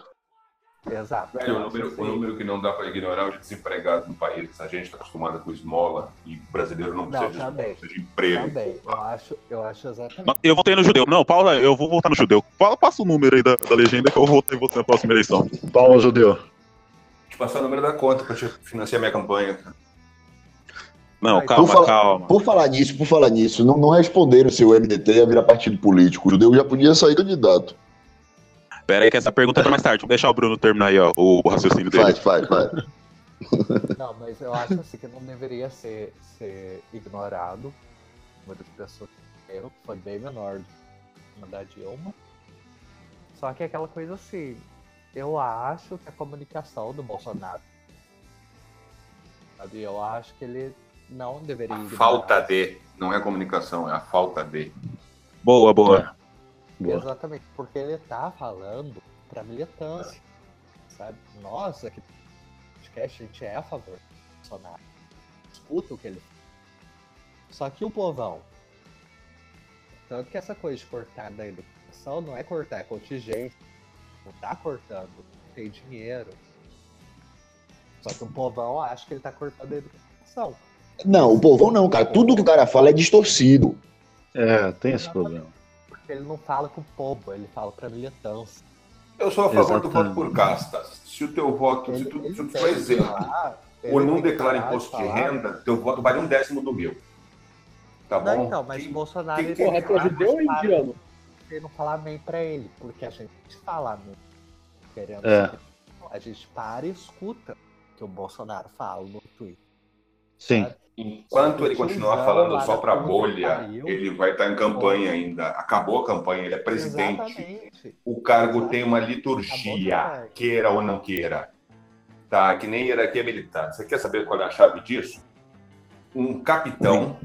Exato. Velho, o número, o número que não dá pra ignorar é os desempregados no país. A gente tá acostumado com esmola e brasileiro não precisa Não, de esmola, precisa de emprego. Também, eu acho, eu acho exatamente. Mas Eu votei no judeu. Não, Paula, eu vou votar no judeu. Fala, passa o número aí da, da legenda que eu votei você na próxima eleição. Palma judeu. Te passar o número da conta pra te financiar minha campanha. cara. Não, Ai, calma, por fa- calma. Por falar nisso, por falar nisso, não, não responderam se o MDT ia virar partido político. O judeu já podia sair candidato. Pera aí que essa pergunta é pra mais tarde. Vou deixar o Bruno terminar aí, ó, o, o raciocínio dele. Faz, faz, faz. Não, mas eu acho assim que não deveria ser, ser ignorado o número de pessoas que que foi bem menor do que da Dilma. Só que é aquela coisa assim, eu acho que a comunicação do Bolsonaro, sabe, eu acho que ele não deveria A falta de. Não é comunicação, é a falta de. Boa, boa. Boa. Exatamente, porque ele tá falando pra militância, sabe? Nós aqui no podcast, a gente é a favor do Bolsonaro. Escuta o que ele fala. Só que o povão. Tanto que essa coisa de cortar da educação não é cortar, é contingência. Não tá cortando, tem dinheiro. Só que o povão acha que ele tá cortando a educação. Não, o povão não, cara. Tudo que o cara fala é distorcido. É, tem esse problema. Porque ele não fala com o povo, ele fala pra militância. Eu sou a favor do Exatamente. voto por castas. Se o teu voto, se Ele- tu, ele se tu tem for exemplo, falar, ele ou não tem declara imposto de renda, teu voto vale um décimo do meu. Tá Não, bom? então, mas o Bolsonaro quem- ele quem- Porra, tu ou indiano? de não falar amém pra ele, porque a gente fala amém. Querendo É. a gente para e escuta o que o Bolsonaro fala no Twitter. Sim. sabe? Enquanto ele continuar falando só puta bolha, ele vai estar em campanha ainda. Acabou a campanha, ele é presidente. Exatamente. O cargo Exato. tem uma liturgia, queira ou não queira. Tá? Que nem hierarquia militar. Você quer saber qual é a chave disso? Um capitão,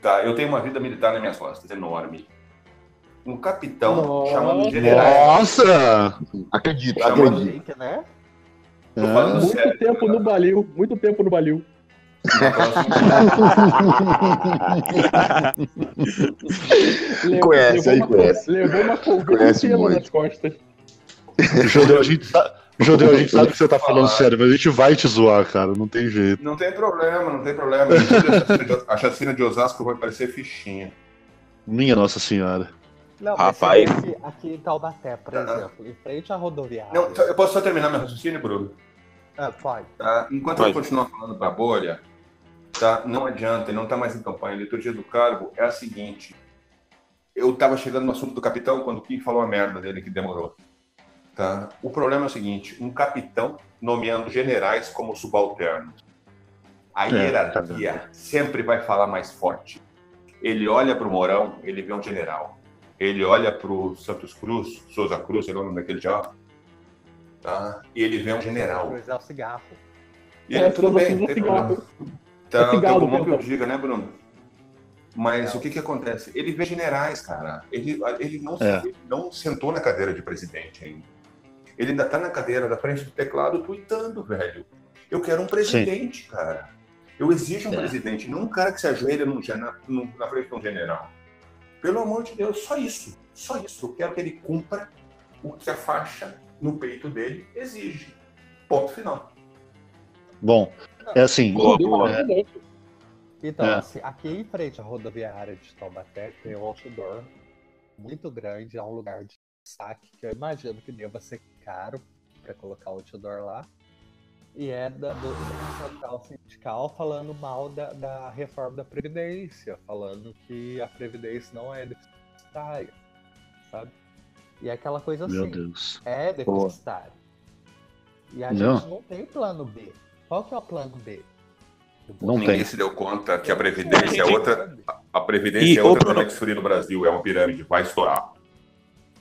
tá? Eu tenho uma vida militar nas minhas costas, enorme. Um capitão Nossa. chamando generais. Nossa! Acredito, Chamando- acredito. Né? Tô falando Muito sério. tempo no Balil, muito tempo no Balil. Levou- Conhece, levou aí uma- conhece. Levou uma folga Conhece muito. nas costas. Judeu, a gente sabe. Judeu, a gente sabe que você tá falando Falar. sério, mas a gente vai te zoar, cara. Não tem jeito. Não tem problema, não tem problema. A chacina de- Osasco vai parecer fichinha. Minha Nossa Senhora. Não, mas Rapaz. vê Aqui, em Taubaté, por Ah. exemplo, em frente à rodoviária. Não, eu posso só terminar meu raciocínio, Bruno? Ah, pode. Tá? Enquanto Vai. ele continuar falando pra bolha, tá? não adianta, ele não está mais em campanha. A liturgia do cargo é a seguinte. Eu estava chegando no assunto do capitão quando o Kim falou a merda dele que demorou. Tá? O problema é o seguinte: um capitão nomeando generais como subalternos. A É, hierarquia sempre vai falar mais forte. Ele olha para o Mourão, ele vê um general. Ele olha para o Santos Cruz, Souza Cruz, sei lá o nome daquele diabo, tá? e ele vê um general. Cruz é o cigarro. E É, ele, tudo Souza bem, é tem cigarro. problema. É Tá, cigarro, tá bom que eu diga, né, Bruno? Mas o que que acontece? Ele vê generais, cara. Ele, ele, não, É. ele não sentou na cadeira de presidente ainda. Ele ainda tá na cadeira da frente do teclado tweetando, velho. Eu quero um presidente, cara. Eu exijo um É. presidente, não um cara que se ajoelha num num- na frente de um general. Pelo amor de Deus, só isso. Só isso. Eu quero que ele cumpra o que a faixa no peito dele exige. Ponto final. Bom, é assim. Boa, Deu boa. Então, É. assim, aqui em frente à rodoviária de Taubaté tem um outdoor muito grande, é um lugar de destaque que eu imagino que deva ser caro para colocar o outdoor lá. E é da, do, central sindical falando mal da, da reforma da Previdência, falando que a Previdência não é deficitária, sabe? E é aquela coisa Meu assim, Deus. é deficitário. E a Não. gente não tem plano B. Qual que é o plano B? Não Ninguém tem. se deu conta que a Previdência é outra. A Previdência E, é outra Bruno- Conex Free no Brasil, é uma pirâmide, vai estourar.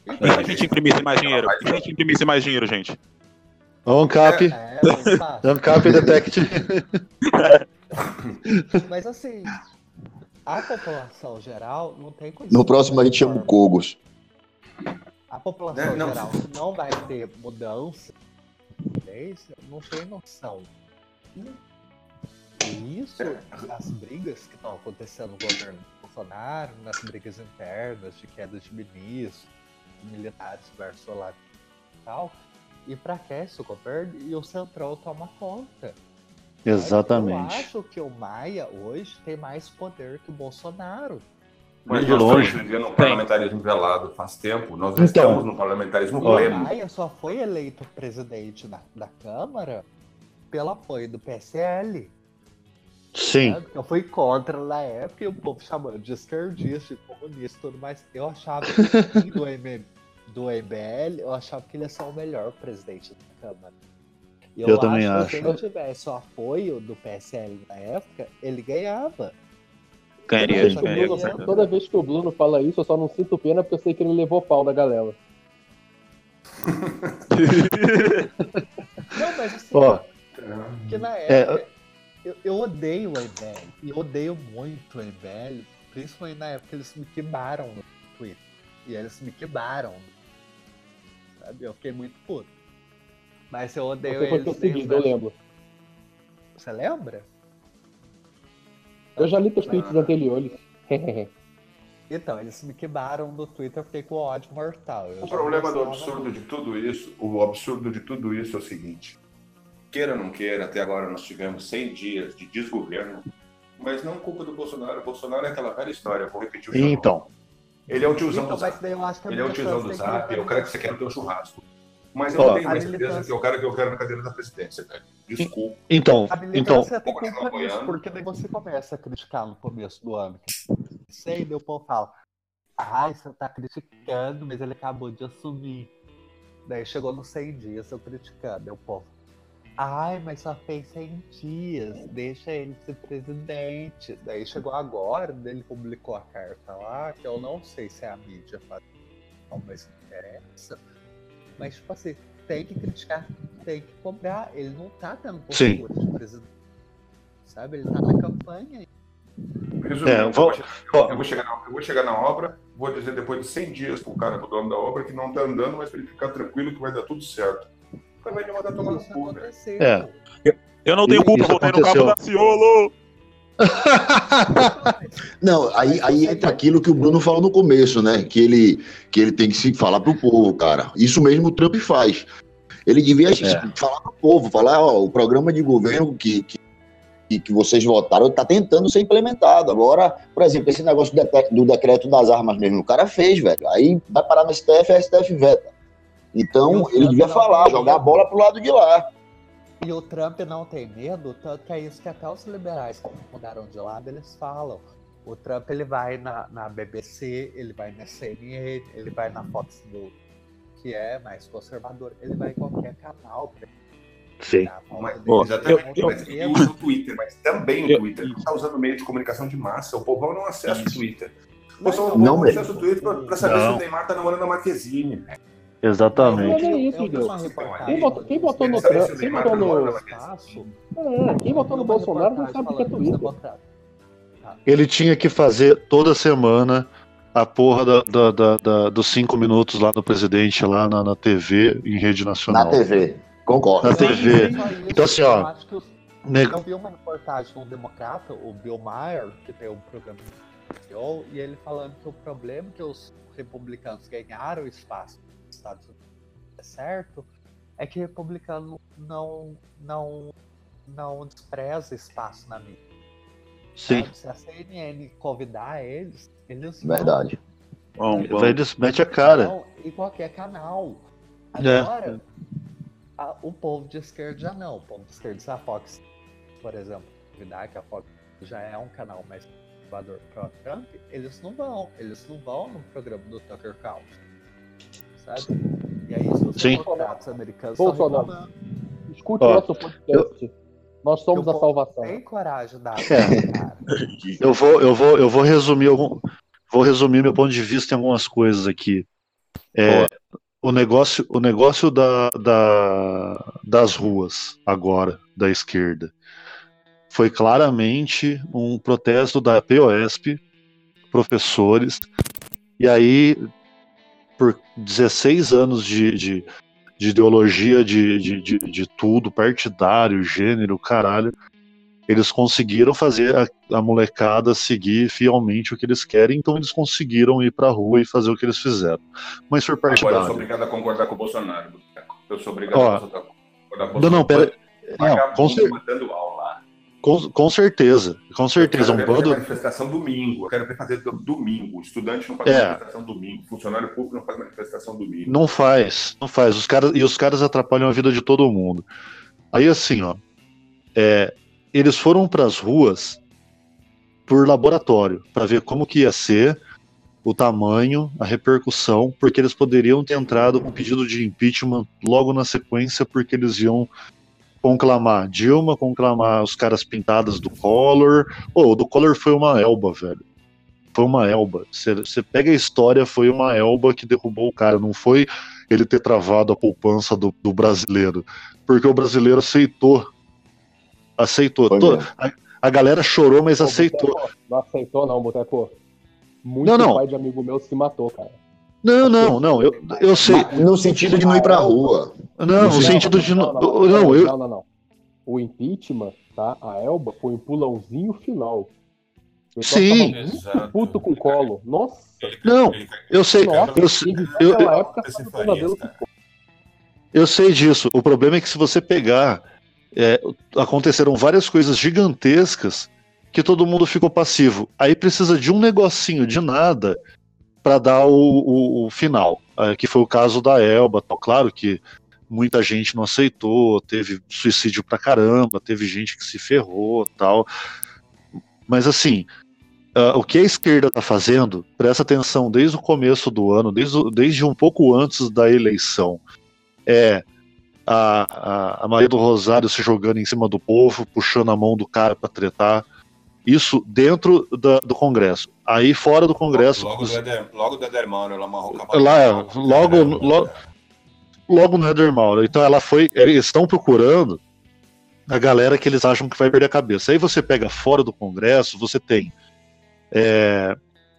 E se a gente imprimisse mais dinheiro? E se a gente imprimisse mais dinheiro, gente? ANCAP, É, mas tá. (laughs) ANCAP Detect. (laughs) Mas assim, a população geral não tem condição. No próximo a gente chama o Cogos. A população Né, não. geral não vai ter mudança, não tem noção. E isso, as brigas que estão acontecendo no governo Bolsonaro, nas brigas internas de queda de ministros, militares versus lá e tal, enfraquece o governo e o Centrão toma conta. Eu Exatamente. acho que o Maia hoje tem mais poder que o Bolsonaro. Mas De nós longe. estamos vivendo um Tem. parlamentarismo velado faz tempo. Nós Então. estamos num parlamentarismo Ó. O pleno. Maia só foi eleito presidente da, da Câmara pelo apoio do PSL. Sim. né? Eu fui contra na época e o povo chamando de esquerdista, de comunista e tudo mais. Eu achava que do, M, do MBL, eu achava que ele ia ser o melhor presidente da Câmara. E Eu também que acho. se ele tivesse o apoio do PSL na época, ele ganhava. Ganharia, Toda gente, vez que o ganharia, Bruno-. Toda vez que o Bruno fala isso, eu só não sinto pena porque eu sei que ele levou pau da galera. (laughs) Não, mas assim, Ó, Porque na É, época, eu, eu odeio o MBL. E odeio muito o MBL, principalmente na época que eles me queimaram no Twitter. E eles me queimaram. Sabe? Eu fiquei muito puto. Mas eu odeio Você foi eles. desde eu lembro. Você lembra? Eu já li teus tweets anteriores. (laughs) Então, eles me queimaram no Twitter, eu fiquei com ódio mortal. Eu O problema do absurdo de tudo isso, o absurdo de tudo isso é o seguinte: queira ou não queira, até agora nós tivemos 100 dias de desgoverno, mas não culpa do Bolsonaro. O Bolsonaro é aquela velha história, vou repetir o então. Ele é o tiozão Então, do Zap. daí eu acho que a Ele é o tiozão do tem Zap, é o cara que você quer no teu churrasco. Mas eu Ó. não tenho A mais certeza que é o cara que eu quero na cadeira da presidência, velho. Desculpa. Então, A então, apoiando. porque daí você começa a criticar no começo do ano. Sei, o povo fala, ai, você tá criticando, mas ele acabou de assumir. Daí chegou nos 100 dias eu criticando, daí o povo, Ai, mas só fez 100 dias, deixa ele ser presidente. Daí chegou agora, ele publicou a carta lá, que eu não sei se é a mídia faz, mas não interessa. Mas, tipo assim, tem que criticar, tem que cobrar. Ele não tá tendo Sim. postura de presidente. Sabe? Ele tá na campanha. Resumindo, É, eu, vou- eu vou chegar na, eu vou chegar na obra, vou dizer depois de 100 dias pro cara, pro dono da obra, que não tá andando, mas pra ele ficar tranquilo que vai dar tudo certo. Mandar tomar no cu, né? É. Eu não tenho Isso culpa, voltei no cabo da Ciolo! (laughs) Não, aí, aí entra aquilo que o Bruno falou no começo, né? Que ele, que ele tem que se falar pro povo, cara. Isso mesmo o Trump faz. Ele devia É. falar pro povo, falar, ó, o programa de governo que, que, que- que vocês votaram tá tentando ser implementado. Agora, por exemplo, esse negócio do decreto, do decreto das armas mesmo, o cara fez, velho. Aí vai parar no STF, a STF veta. Então, ele devia falar, jogar a bola pro lado de lá. E o Trump não tem medo, tanto que é isso que até os liberais que mudaram de lado, eles falam. O Trump ele vai na, na BBC, ele vai na CNN, ele vai na Fox News, que é mais conservador, ele vai em qualquer canal. pra Sim. Mas. Ó, exatamente, eu- mas ele usa o Twitter, mas também o Twitter. Ele tá usando meio de comunicação de massa. O povão não acessa o Twitter. O pessoal não, Não acessa o Twitter pra, pra saber Não. se o Neymar tá namorando a Marquezine. Exatamente. Olha isso, reportagem Quem votou, quem votou no Trump, quem namora no. espaço. É, quem votou no Bolsonaro não sabe o que é Twitter. Ele tinha que fazer toda semana a porra da, da- da- da- dos cinco minutos lá do presidente, lá na, na TV, em rede nacional. Na TV. Concordo. Na TV. Então, assim, ó, eu vi uma reportagem de um democrata, o Bill Maher, que tem um programa e ele falando que o problema que os republicanos ganharam espaço Estados Unidos, é certo, é que republicano não, não, não despreza espaço na mídia. Sim, sabe? Se a CNN convidar eles, eles vão, Verdade. Bom, bom. eles mete a cara. vão em qualquer canal. É. Agora, a- o povo de esquerda já não. O povo de esquerda, se a Fox, por exemplo, convidar que a Fox já é um canal mais conservador pro Trump, eles não vão. Eles não vão no programa do Tucker Carlson. Sabe? E aí, se os Sim. americanos Bolsonaro. reclamando, Escute Ó, o nosso podcast. Nós somos Eu a salvação. tem coragem da É. (laughs) Eu vou, eu vou, eu vou resumir algum, vou resumir meu ponto de vista em algumas coisas aqui. É, o negócio, o negócio da, da- das ruas agora da esquerda foi claramente um protesto da POSP, professores, e aí por 16 anos de, de, de ideologia de, de, de, tudo, partidário, gênero, caralho, eles conseguiram fazer a, a molecada seguir fielmente o que eles querem, então eles conseguiram ir pra rua e fazer o que eles fizeram. Mas por Agora eu sou partidário. obrigado a concordar com o Bolsonaro. Eu sou obrigado Ó, a concordar com o Não, Bolsonaro. não, pera. Não, com, Vagabundo cer- mandando aula. Com, com certeza. Com certeza. Eu Um quero ver bando. manifestação domingo. Eu quero ver fazer do- domingo. Estudante não faz É. manifestação domingo. Funcionário público não faz manifestação domingo. Não faz, não faz. Os caras, e os caras atrapalham a vida de todo mundo. Aí assim, ó. é, eles foram pras ruas por laboratório, para ver como que ia ser o tamanho, a repercussão, porque eles poderiam ter entrado com pedido de impeachment logo na sequência, porque eles iam conclamar Dilma, conclamar os caras pintadas do Collor. Ô, o do Collor foi uma elba, velho. Foi uma elba. Você pega a história, foi uma elba que derrubou o cara. Não foi ele ter travado a poupança do, do brasileiro. Porque o brasileiro aceitou. Aceitou. Mesmo. a, a galera chorou, mas Ô, aceitou. Boteco, Não aceitou, não, Boteco. Muito Não, não. pai de amigo meu se matou, cara. Não, não, não. Eu, eu sei. Mas no sentido de não ir pra rua. Não, no sentido de. Não, não, eu, não, não, não. O impeachment, tá? A Elba foi um pulãozinho final. Pessoal Sim. puto com o colo. Nossa, não, eu sei. nossa, Eu, eu- naquela eu- época. Eu sei disso. O problema é que se você pegar, é, aconteceram várias coisas gigantescas que todo mundo ficou passivo. Aí precisa de um negocinho de nada para dar o, o- o final, é, que foi o caso da Elba. Tal. Claro que muita gente não aceitou, teve suicídio pra caramba, teve gente que se ferrou, tal. Mas assim, ah, o que a esquerda está fazendo, presta atenção desde o começo do ano, desde, desde um pouco antes da eleição, é a, a, a Maria do Rosário se jogando em cima do povo, puxando a mão do cara para tretar. Isso dentro da- do Congresso. Aí fora do Congresso. Logo do Eder, logo do ela amarrou. Lá, é, Logo, logo, logo, logo no. Então ela foi. Eles estão procurando a galera que eles acham que vai perder a cabeça. Aí você pega fora do Congresso, você tem é,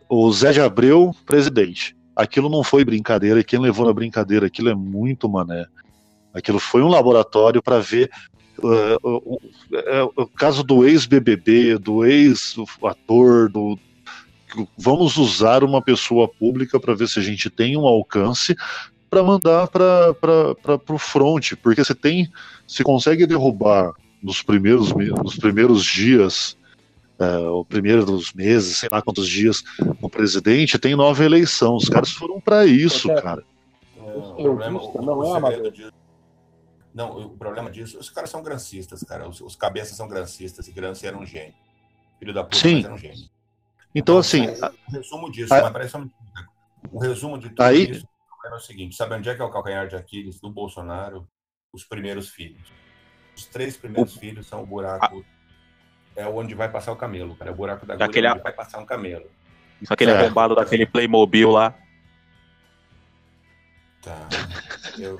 o Zé de Abreu, presidente. Aquilo não foi brincadeira, e quem levou na brincadeira aquilo é muito mané. Aquilo foi um laboratório para ver uh, o, o- o caso do ex-BBB, do ex-ator, do, vamos usar uma pessoa pública para ver se a gente tem um alcance para mandar para o front, porque você tem, se consegue derrubar nos primeiros, me- nos primeiros dias, é, ou primeiros meses, sei lá quantos dias, o presidente tem nova eleição. Os caras foram para isso, cara. É, o problema, o- não o é segredo amador. Não, o problema disso, os caras são grancistas, cara. Os, os cabeças são grancistas e Gramsci era um gênio. Filho da puta, Sim. mas era um gênio. Então, assim, o, o resumo disso, a- mas um. O resumo de tudo Aí- isso é o seguinte: sabe onde é que é o calcanhar de Aquiles do Bolsonaro? Os primeiros filhos. Os três primeiros filhos são o buraco. É onde vai passar o camelo, cara. É o buraco da agulha Daquele- onde vai passar um camelo. Aquele É. arrombado daquele Playmobil lá. Tá. Eu,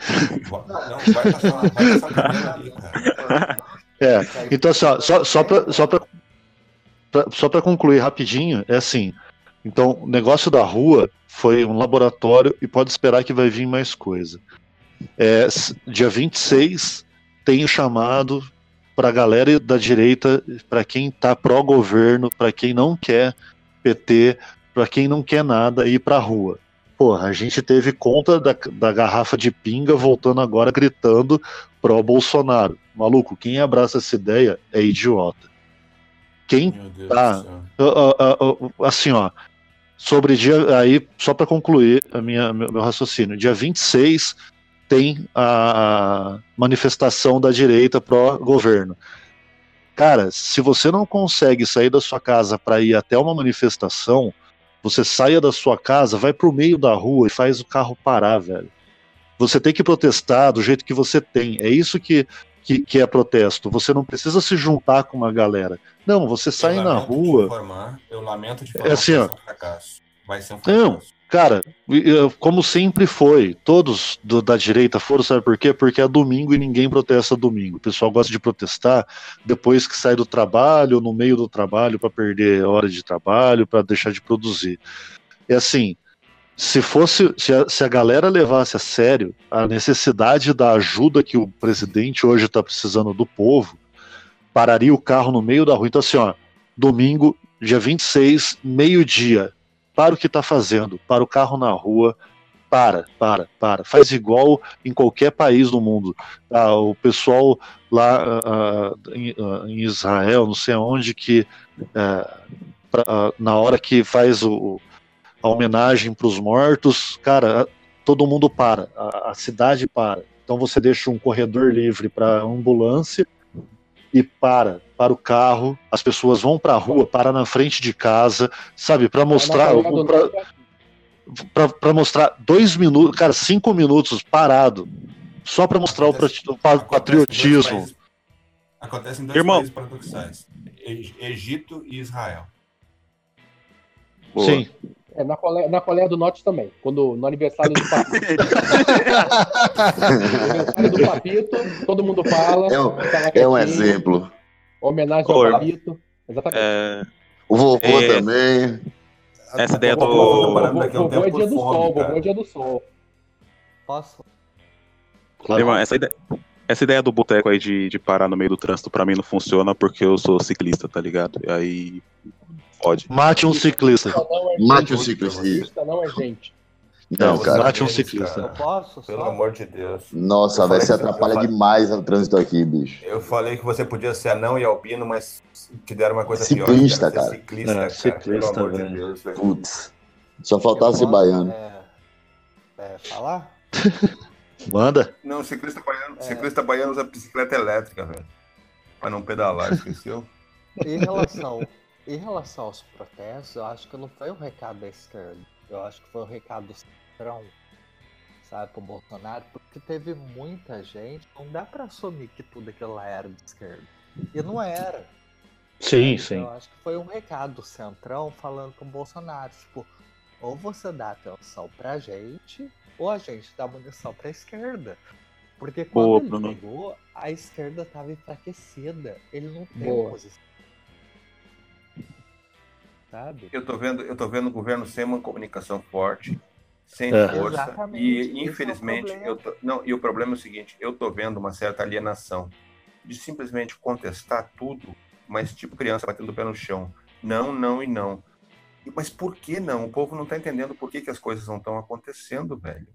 não, vai passar, vai passar cara. É, então assim, ó, só, só para só pra, só concluir rapidinho, é assim. Então, o negócio da rua foi um laboratório e pode esperar que vai vir mais coisa. É, dia 26 tem o chamado para a galera da direita, para quem tá pró-governo, para quem não quer PT, para quem não quer nada, ir pra rua. Porra, a gente teve conta da, da garrafa de pinga voltando agora gritando pró-Bolsonaro. Maluco, quem abraça essa ideia é idiota. Quem Tá. assim, ó, sobre dia aí só para concluir a minha meu, meu raciocínio, dia 26 tem a manifestação da direita pró governo. Cara, se você não consegue sair da sua casa para ir até uma manifestação, você saia da sua casa, vai pro meio da rua e faz o carro parar, velho. Você tem que protestar do jeito que você tem. É isso que, que, que é protesto. Você não precisa se juntar com uma galera. Não, você sai na rua. informar, eu lamento de falar É assim, ó. vai ser um fracasso. Vai ser um Não. Cara, como sempre foi, todos do- da direita foram, sabe por quê? Porque é domingo e ninguém protesta domingo. O pessoal gosta de protestar depois que sai do trabalho, no meio do trabalho, para perder hora de trabalho, para deixar de produzir. É assim, se fosse, se a, se a galera levasse a sério a necessidade da ajuda que o presidente hoje está precisando do povo, pararia o carro no meio da rua. Então, assim, ó, domingo, dia 26, meio-dia, para o que está fazendo, para o carro na rua, para, para, para. Faz igual em qualquer país do mundo. Ah, o pessoal lá ah, ah, em, ah, em Israel, não sei aonde, que ah, pra- na hora que faz o, a homenagem para os mortos, cara, todo mundo para, a, a cidade para. Então você deixa um corredor livre para ambulância e para, para o carro, as pessoas vão para a rua, para na frente de casa, sabe, para mostrar, pra- pra mostrar dois minutos, cara, cinco minutos parado, só para mostrar o Acontece- o patriotismo. Acontece em dois Irmão. países paradoxais: Egito e Israel. Boa. Sim. É, na, Coreia, na Coreia do Norte também. Quando, no aniversário do Papito. (laughs) no aniversário do Papito, todo mundo fala. É um- lá É um quietinho, exemplo. Homenagem Cor. ao Papito. Exatamente. É, O vovô É. também. essa ideia do. vovô, é dia do sol, vovô é dia do sol. Posso? Claro. Irmão, essa ideia, essa ideia do boteco aí de, de parar no meio do trânsito pra mim não funciona porque eu sou ciclista, tá ligado? E aí. Pode. Mate um ciclista. É Mate gente. ciclista. Ciclista não é gente. Não, cara. Mate um ciclista. Eu cara. posso? Pelo amor de Deus. Nossa, velho, você atrapalha falei- demais o trânsito aqui, bicho. Eu falei que você podia ser anão e albino, mas te deram uma coisa Ciclista, pior. cara. Ser Ciclista, É, cara. ciclista, Pelo amor velho. de Deus, velho. Putz. Só faltava Eu ser posso, baiano. É, é, falar? (laughs) Manda. Não, ciclista baiano, É. ciclista baiano usa bicicleta elétrica, velho. Pra não pedalar, esqueceu? (laughs) Em relação, em relação aos protestos, eu acho que não foi um recado da esquerda. Eu acho que foi um recado do centrão. sabe, pro Bolsonaro, porque teve muita gente, não dá pra assumir que tudo aquilo lá era de esquerda. E não era. Sim, sim. Eu acho que foi um recado do Centrão falando com o Bolsonaro, tipo, ou você dá atenção pra gente, ou a gente dá munição pra esquerda. Porque quando Boa, ele Bruno. pegou, a esquerda tava enfraquecida. Ele não tem Boa. oposição. Sabe? Eu tô vendo, eu tô vendo o governo sem uma comunicação forte, sem É. força. Exatamente, é E o infelizmente, problema. eu tô, não, e o problema é o seguinte, eu tô vendo uma certa alienação de simplesmente contestar tudo, mas tipo criança batendo o pé no chão. Não, não e não. Mas por que não? O povo não tá entendendo por que, que as coisas não estão acontecendo, velho.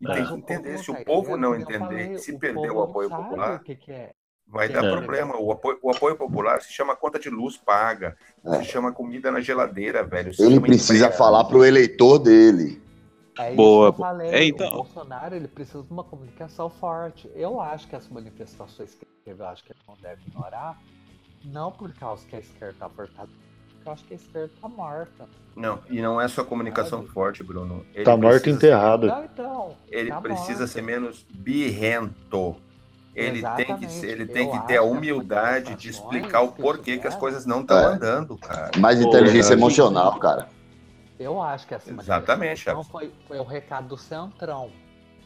E É. tem que o povo entender, se tá o povo não entender, se perder o apoio popular, o que que é. Vai dar é. problema. O apoio, o apoio popular se chama conta de luz paga, É. se chama comida na geladeira, velho. se Ele precisa emprego. falar pro eleitor dele. É isso Boa, que eu falei. é, então. O Bolsonaro ele precisa de uma comunicação forte. Eu acho que as manifestações que ele teve, eu acho que ele não deve ignorar. Não por causa que a esquerda tá apertada, porque eu acho que a esquerda tá morta. Não, e não é só comunicação Sabe? forte, Bruno. Ele Tá morto e precisa- enterrado. Não, então. Ele tá precisa morta. ser menos birrento. Ele tem que, Exatamente. ser- ele Eu tem que ter a humildade de explicar o que porquê que as coisas não estão É. andando, cara. Mais Pô, inteligência verdade. emocional, cara. Eu acho que essa Exatamente, Chaves. foi, foi o recado do Centrão.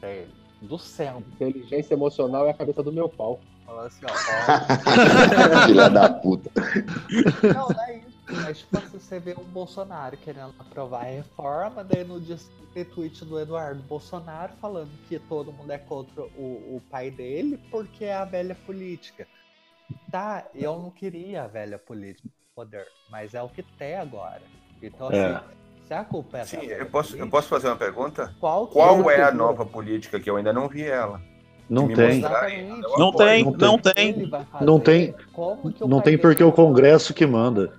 pra ele. Do centro. Inteligência emocional é a cabeça do meu pau. Falando assim, ó. (laughs) Filha da puta. não, não é isso. Mas tipo assim, você vê o Bolsonaro querendo aprovar a reforma, daí no dia seguinte tem tweet do Eduardo Bolsonaro falando que todo mundo é contra o, o pai dele porque é a velha política. Tá, eu não queria a velha política no poder, mas é o que tem agora. Então assim, É. se a culpa é Sim, eu posso, eu posso fazer uma pergunta? qual, Qual é a cultura? nova política que eu ainda não vi ela? Não tem. Não apoio. tem, Não não tem. Vai fazer Não tem- como que o Não tem porque é o. Congresso que manda.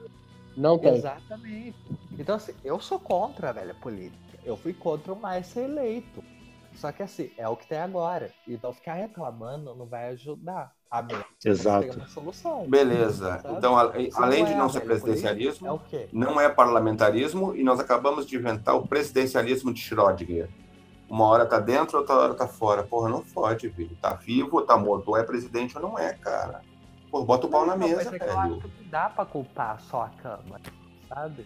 Não tem. Exatamente. Então, assim, eu sou contra a velha política. Eu fui contra o mais ser eleito. Só que, assim, é o que tem agora. Então, ficar reclamando não vai ajudar. A menos Exato. uma solução. Beleza. Sabe? Então, a- além não de é não a ser política, presidencialismo, É o quê? não é parlamentarismo e nós acabamos de inventar o presidencialismo de Schrödinger. Uma hora tá dentro, outra hora tá fora. Porra, não fode, filho. Tá vivo ou tá morto? Ou é presidente ou não é, cara. Pô, bota o pau na Não, mas mesa, é que eu acho velho. que não dá pra culpar só a Câmara, sabe?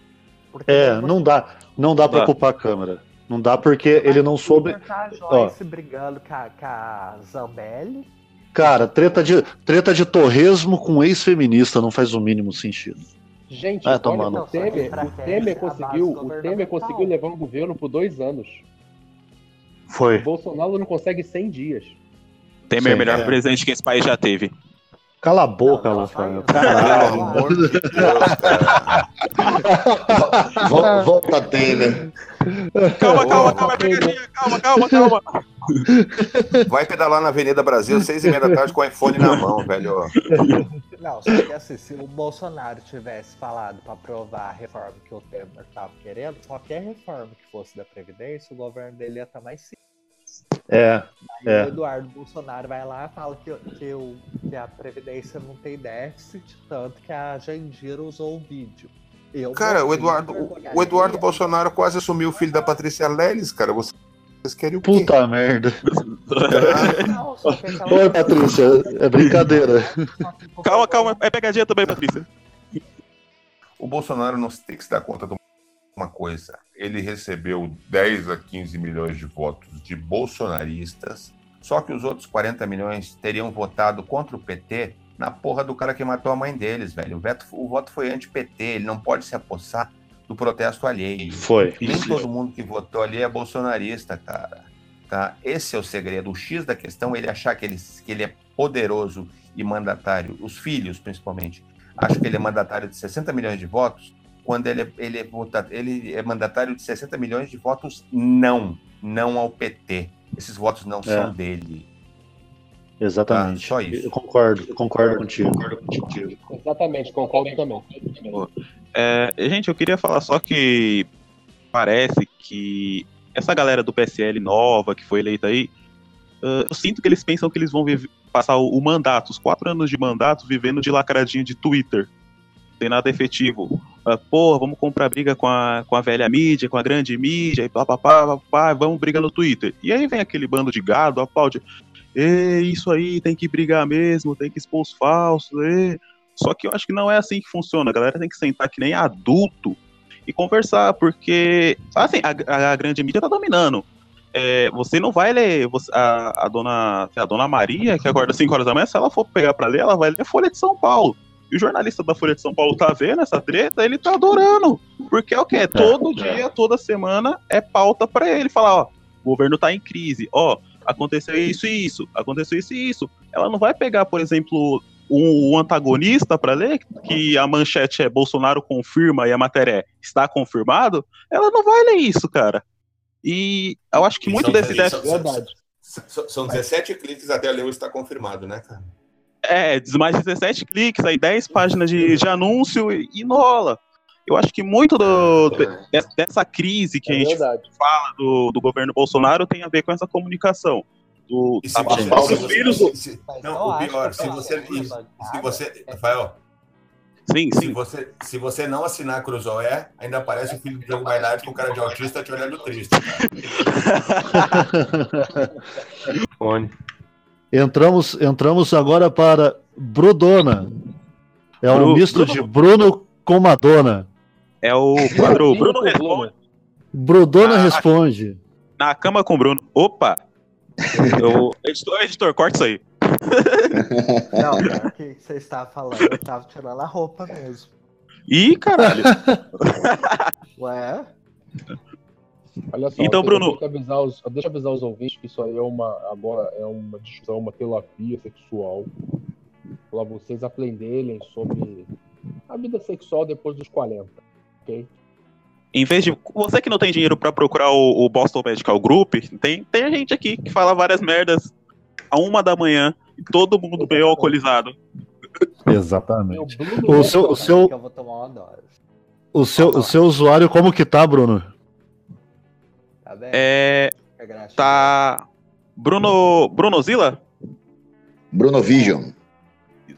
Porque É, você não dá. Não dá pra culpar a Câmara. Não dá porque vai ele não soube. botar a Ó. Joyce brigando com a, com a Zambelli. Cara, treta de, treta de torresmo com ex-feminista não faz o mínimo sentido. Gente, Ah, olha, o Temer, o? Temer conseguiu, o. Temer conseguiu levar um governo por dois anos. O Foi. Bolsonaro não consegue 100 dias. Temer é o Sim, melhor é. presidente que esse país já teve. Cala a boca, Rafael. Pelo Caralho. amor de Deus, cara. Vol- Volta Temer. Calma, calma, calma, é pegadinha, calma, calma, calma. Vai pedalar na Avenida Brasil, seis e meia da tarde, com o iPhone na mão, velho. Não, só que assim, se o Bolsonaro tivesse falado pra aprovar a reforma que o Temer tava querendo, qualquer reforma que fosse da Previdência, o governo dele ia estar mais simples. É, Aí É. o Eduardo Bolsonaro vai lá e fala que, que, o, que a Previdência não tem déficit, tanto que a Jandira usou o vídeo. Eu Cara, o Eduardo, o, o Eduardo. Bolsonaro quase assumiu o filho da Patrícia Leles, cara. Vocês querem o quê? puta merda. Oi, Patrícia, é brincadeira. Calma, calma, é pegadinha também, Patrícia. O Bolsonaro não tem que se dar conta de uma coisa. Ele recebeu 10 a 15 milhões de votos de bolsonaristas, só que os outros 40 milhões teriam votado contra o PT na porra do cara que matou a mãe deles, velho. O, veto, o voto foi anti-PT, ele não pode se apossar do protesto alheio. Foi. Nem todo mundo que votou ali é bolsonarista, cara. Tá? Esse é o segredo. O X da questão é ele achar que ele, que ele é poderoso e mandatário, os filhos principalmente, acham que ele é mandatário de 60 milhões de votos, quando ele é, ele é, vota- ele é mandatário de 60 milhões de votos não, não ao PT. Esses votos não são dele. Exatamente. Ah, só isso. Eu concordo, eu concordo contigo. Exatamente, concordo também. É, gente, eu queria falar só que parece que essa galera do PSL nova que foi eleita aí, ah, eu sinto que eles pensam que eles vão viver- passar o, o mandato, os quatro anos de mandato, vivendo de lacradinha de Twitter. Tem nada efetivo. Ah, Pô, vamos comprar briga com a, com a velha mídia, com a grande mídia, e pá, pá, pá, pá, vamos brigar no Twitter. E aí vem aquele bando de gado, aplaude. "Ê, isso aí, tem que brigar mesmo, tem que expor os falsos. ê." Só que eu acho que não é assim que funciona. A galera tem que sentar que nem adulto e conversar, porque assim, a, a grande mídia tá dominando. É, você não vai ler você- a, a dona a dona Maria, que acorda às 5 horas da manhã, se ela for pegar pra ler, ela vai ler a Folha de São Paulo. E o jornalista da Folha de São Paulo tá vendo essa treta, ele tá adorando. Porque é o quê? Todo dia, toda semana é pauta pra ele falar, ó, o governo tá em crise, ó, aconteceu isso e isso, aconteceu isso e isso. Ela não vai pegar, por exemplo, um, um antagonista pra ler, que a manchete é Bolsonaro confirma e a matéria é está confirmado, ela não vai ler isso, cara. E eu acho que muito são- desse, desse são- Verdade. São, são 17 cliques até ler o está confirmado, né, cara? É, mais de 17 cliques, aí 10 páginas de, de anúncio e, e não rola. Eu acho que muito do, de- dessa crise que a É gente verdade. fala do, do governo Bolsonaro tem a ver com essa comunicação. Do, E se tá mal se dos você- filhos. se- se- não, o pior, se a você, se você, é- Rafael, Sim, se sim. você, se você não assinar Cruzoé, ainda aparece o filho do Diogo Maynard com cara de autista te olhando triste. (laughs) Fone. Entramos, entramos agora para Brudona. É um Bru- misto Bruno? de Bruno com Madonna. É o quadro (laughs) Bruno responde Brudona Ah, responde. na cama com o Bruno. Opa! Eu, editor, editor, corta isso aí. (laughs) Não, cara, o que você estava falando? Eu tava tirando a roupa mesmo. Ih, caralho. (laughs) Ué? Olha só, Então, eu Bruno- tenho que avisar os- deixa eu avisar os ouvintes que isso aí é uma, agora é uma discussão, uma terapia sexual. Para vocês aprenderem sobre a vida sexual depois dos 40. Ok? Em vez de. Você que não tem dinheiro pra procurar o, o Boston Medical Group, tem, tem a gente aqui que fala várias merdas a uma da manhã e todo mundo meio alcoolizado. Exatamente. O seu, o seu, Que eu vou tomar uma dose. o seu, o seu usuário, como que tá, Bruno? Tá bem? É. É. Tá. Bruno. Bruno Zila? Bruno Vision.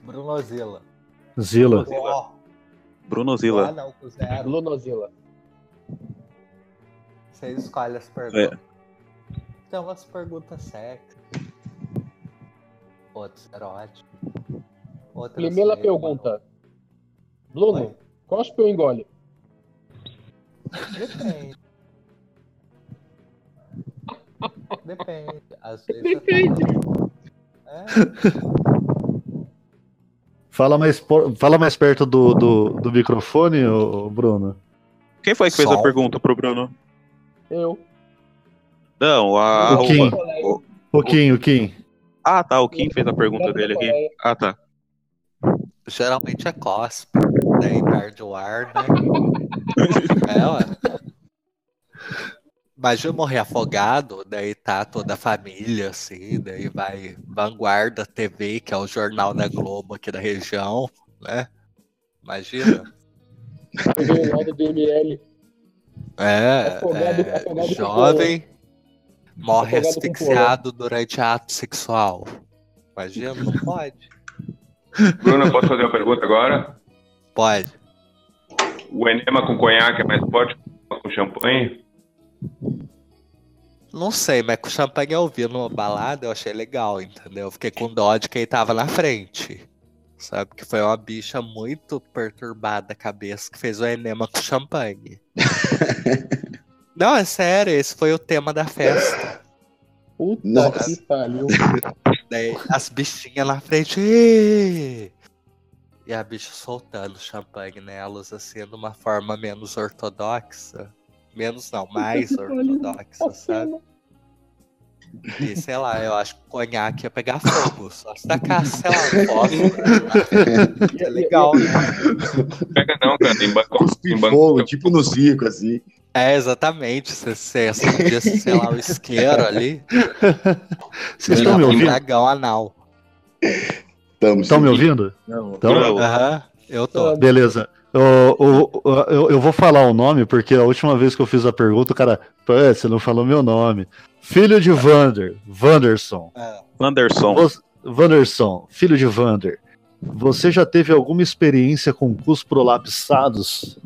Brunozila. Zila. Ó, Bruno ah, Zila. não, com zero. Brunozila. Você escolhe as perguntas. Tem umas perguntas sexy. Outras eróticas. Outras Primeira pergunta. Bruno, Oi. cospe ou engole? Depende. Depende. Às vezes Depende. É, Fala mais, por- fala mais perto do, do, do microfone, ô, Bruno. Quem foi que fez a Sol. pergunta pro Bruno? Eu. Não, a. O Kim. o- O Kim, o Kim. Ah, tá. O Kim fez a pergunta dele aqui. Ah, tá. geralmente é cospe. Daí perde o ar, né? (laughs) É, ué. Imagina eu morrer afogado, daí tá toda a família, assim, daí vai Vanguarda TV, que é o jornal da Globo aqui da região, né? Imagina. Lado do ML. É, Afogado- é, afogado jovem morre Afogado asfixiado durante ato sexual. Imagina, não pode. Bruno, posso fazer uma pergunta agora? Pode. O enema com conhaque é mais forte que o com champanhe? Não sei, mas com o champanhe eu vi numa balada, eu achei legal, entendeu? Eu fiquei com dó de quem tava na frente. Sabe? Que foi uma bicha muito perturbada a cabeça que fez o enema com champanhe. (laughs) Não, é sério, esse foi o tema da festa. Puta Nossa. que pariu. Daí as bichinhas na frente. E a bicha soltando champanhe nelas, assim, de uma forma menos ortodoxa. Menos não, mais ortodoxa, sabe? E sei lá, eu acho que o conhaque ia pegar fogo. Só se tacasse, sei lá, um (laughs) fósforo. É legal, né? Pega não, cara. Tem banco. Tem banco. fogo, tipo no circo, assim. É, exatamente. Você, você acendia, sei lá, o isqueiro ali. Vocês estão me um ouvindo? dragão anal. Estamos Estão me ouvindo? Não. Então, Aham, eu tô. beleza. Eu, eu, eu, eu vou falar o nome, porque a última vez que eu fiz a pergunta, o cara, "Pô, você não falou meu nome. Filho de Vander, Vanderson. É. Anderson. Você- Vanderson, filho de Vander. Você já teve alguma experiência com cus prolapsados?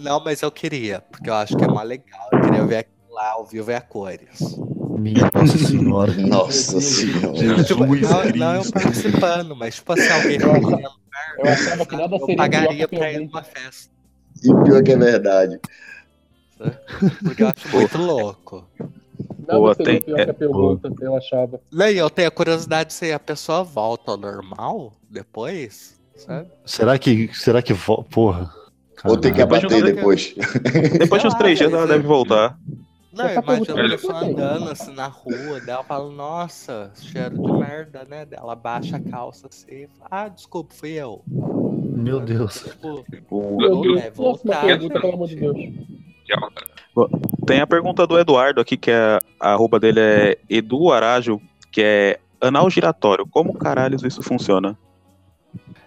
Não, mas eu queria, porque eu acho que é mais legal. Eu queria ver lá ao vivo e a cores. Minha Nossa Senhora. (laughs) Nossa senhora. Tipo, não, não eu participando, mas tipo assim, alguém Eu achava- Eu achava que nada eu seria pagaria que pra ir numa festa. E pior que é verdade. Porque eu acho muito louco. Nada Boa, seria tem- pior que a pergunta, eu achava. Eu tenho a curiosidade se a pessoa volta ao normal depois, sabe? Será que. Será que. Porra. Ou tem que Caralho. Depois de abater depois. Depois de uns Ah, três dias ela é- deve voltar. Não, Essa imagina a eu pessoa andando assim na rua, daí ela fala, nossa, cheiro de merda, né? Ela baixa a calça assim e fala, ah, desculpa, fui eu. Meu Deus. Tipo, Meu Deus, é voltar. pergunta, pelo amor de Deus. Tem a pergunta do Eduardo aqui, que é, a arroba dele é Edu Arajo, que é anal giratório. Como caralhos isso funciona?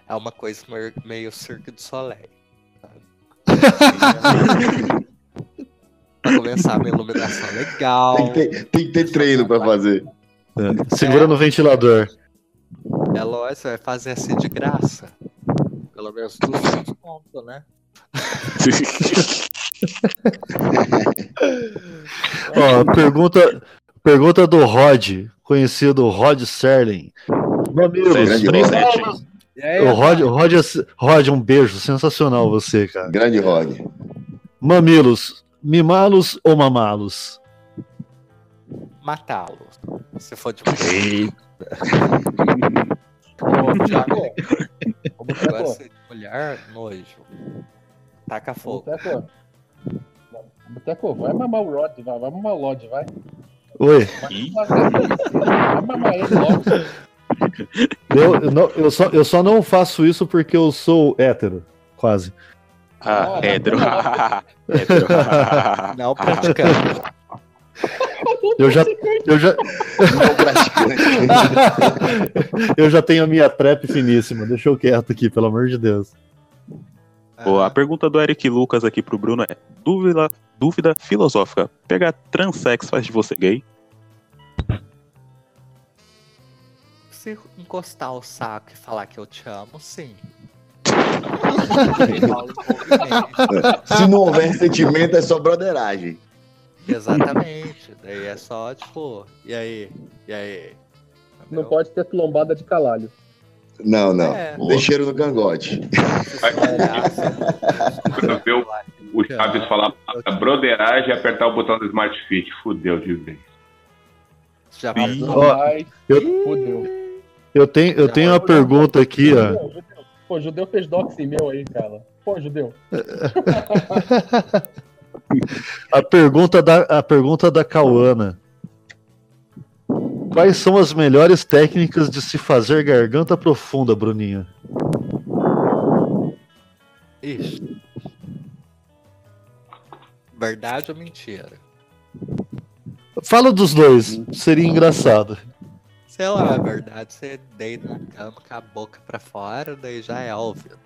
É uma coisa meio, meio Cirque du Soleil. (laughs) pra começar uma iluminação legal. Tem que ter, tem que ter treino pra fazer. É, Segura no ventilador. É lógico, você vai fazer assim de graça. Pelo menos 200 conto, né? (laughs) Ó, pergunta, pergunta do Rod, conhecido Rod Serling. E aí, o Rod, Rod, é- Rod, um beijo, sensacional você, cara. Grande Rod. Mamilos, mimá-los ou mamá-los? matá-lo. Se for de Ô, Boteco, gosta de mulher, nojo. Taca fogo. Boteco. Boteco, vai mamar o Rod, vai, vai mamar o Lodge, vai. Oi, Vai mamar ele logo. eu, eu, não- eu só, eu só não faço isso porque eu sou hétero, quase. Ah, tá hétero. (laughs) Não praticante. Eu já, eu já, (laughs) eu já tenho a minha trap finíssima. Deixa eu quieto aqui, pelo amor de Deus. Boa, a pergunta do Eric Lucas aqui pro Bruno é: dúvida, dúvida filosófica. Pegar transex faz de você gay? Se encostar o saco e falar que eu te amo, sim. (laughs) Se não houver sentimento, é só broderagem. Exatamente. Daí é só, tipo, e aí? E aí? Não pode ter lombada de calalho. Não, não. É. Tem cheiro no cangote. Quando vê o, o Chaves falar a broderagem e apertar o botão do Smart Fit. Fudeu de vez. Já passou. Eu- fudeu. Eu tenho, eu tenho uma pergunta aqui, ó. Pô, judeu fez dox em meu aí, cara. Pô, judeu. (laughs) A pergunta da, a pergunta da Cauana. Quais são as melhores técnicas de se fazer garganta profunda, Bruninho? Ixi. Verdade ou mentira? Fala dos dois, seria engraçado. Sei lá, é verdade, você deita na cama com a boca pra fora, daí já é óbvio.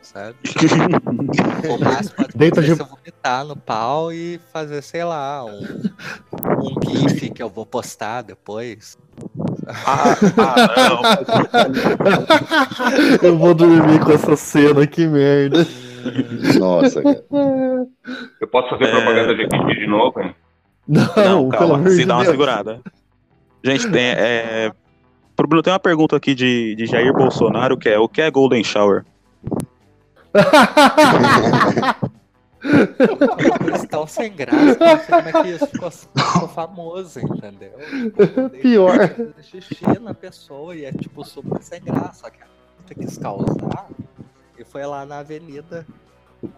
Sabe? (laughs) o máximo pode Deita de- eu vomitar no pau e fazer, sei lá, um, um GIF que eu vou postar depois. Ah, ah, (laughs) Eu vou dormir com essa cena, que merda. Nossa, cara. Eu posso fazer É. propaganda de aqui de novo, hein? Não, não. Não, pelo calma. Se dá uma Deus. segurada. Gente, tem. É... Pro Bruno tem uma pergunta aqui de, de Jair Bolsonaro, que é: o que é Golden Shower? Eles estão sem graça, como é que isso ficou, ficou famoso, entendeu? Tipo, Pior. xixi na pessoa e é tipo super sem graça. Só que quis causar e foi lá na avenida.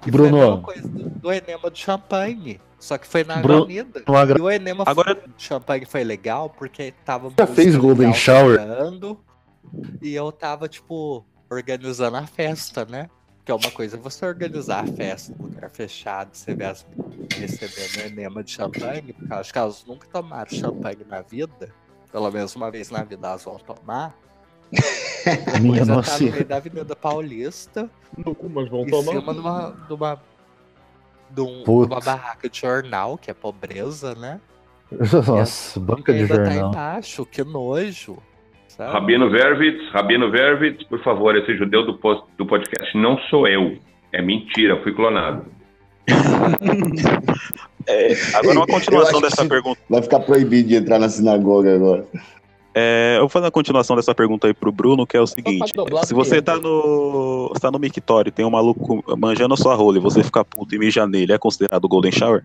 E Bruno. Foi a mesma coisa do, do enema do champanhe. Só que foi na Bruno, avenida. agra- E o enema Agora- do champanhe foi legal porque tava. Já fez Golden Shower? E eu tava, tipo, organizando a festa, né? Que é uma coisa você organizar a festa num lugar fechado, você vê as meninas recebendo enema de champanhe, porque eu acho que elas nunca tomaram champanhe na vida. Pelo menos uma vez na vida elas vão tomar. (laughs) (laughs) Minha Depois eu nossa. meio da Avenida Paulista, No cu, mas vão em tomar. cima de uma, de uma, de um- de uma barraca de jornal, que é pobreza, né? (laughs) Nossa, banca de tá jornal. embaixo, que nojo. sabe? Rabino Vervitz, Rabino Vervitz, por favor, esse judeu do, post, do podcast não sou eu. É mentira, fui clonado. (laughs) É, agora uma continuação dessa pergunta. Vai ficar proibido de entrar na sinagoga agora. É, eu vou fazer uma continuação dessa pergunta aí pro Bruno, que é o seguinte: se você tá no. Você tá no mictório e tem um maluco manjando a sua rola e você ficar puto e mijar nele, é considerado Golden Shower?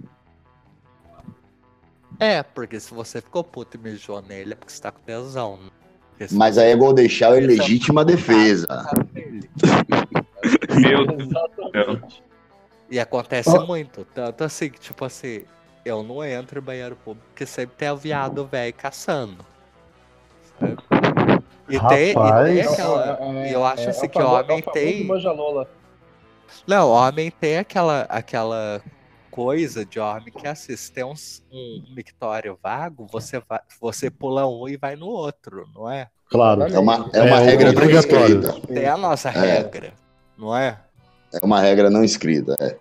É, porque se você ficou puto e mijou nele é porque você tá com tesão. né? Mas aí é Golden Shower é legítima defesa. (laughs) Meu Deus do céu. E acontece Ó. muito. Tanto assim que, tipo assim, eu não entro em banheiro público porque sempre tem o viado velho caçando. Sabe? E tem, e tem aquela. É, e eu acho é, assim é o que o homem é tem. Não, homem tem aquela, aquela coisa de homem que é assim, se tem uns, um mictório vago, você, vai, você pula um e vai no outro, não é? Claro. É uma, é uma É, regra não escrita. Tem a nossa regra, não é? É uma regra não escrita. É.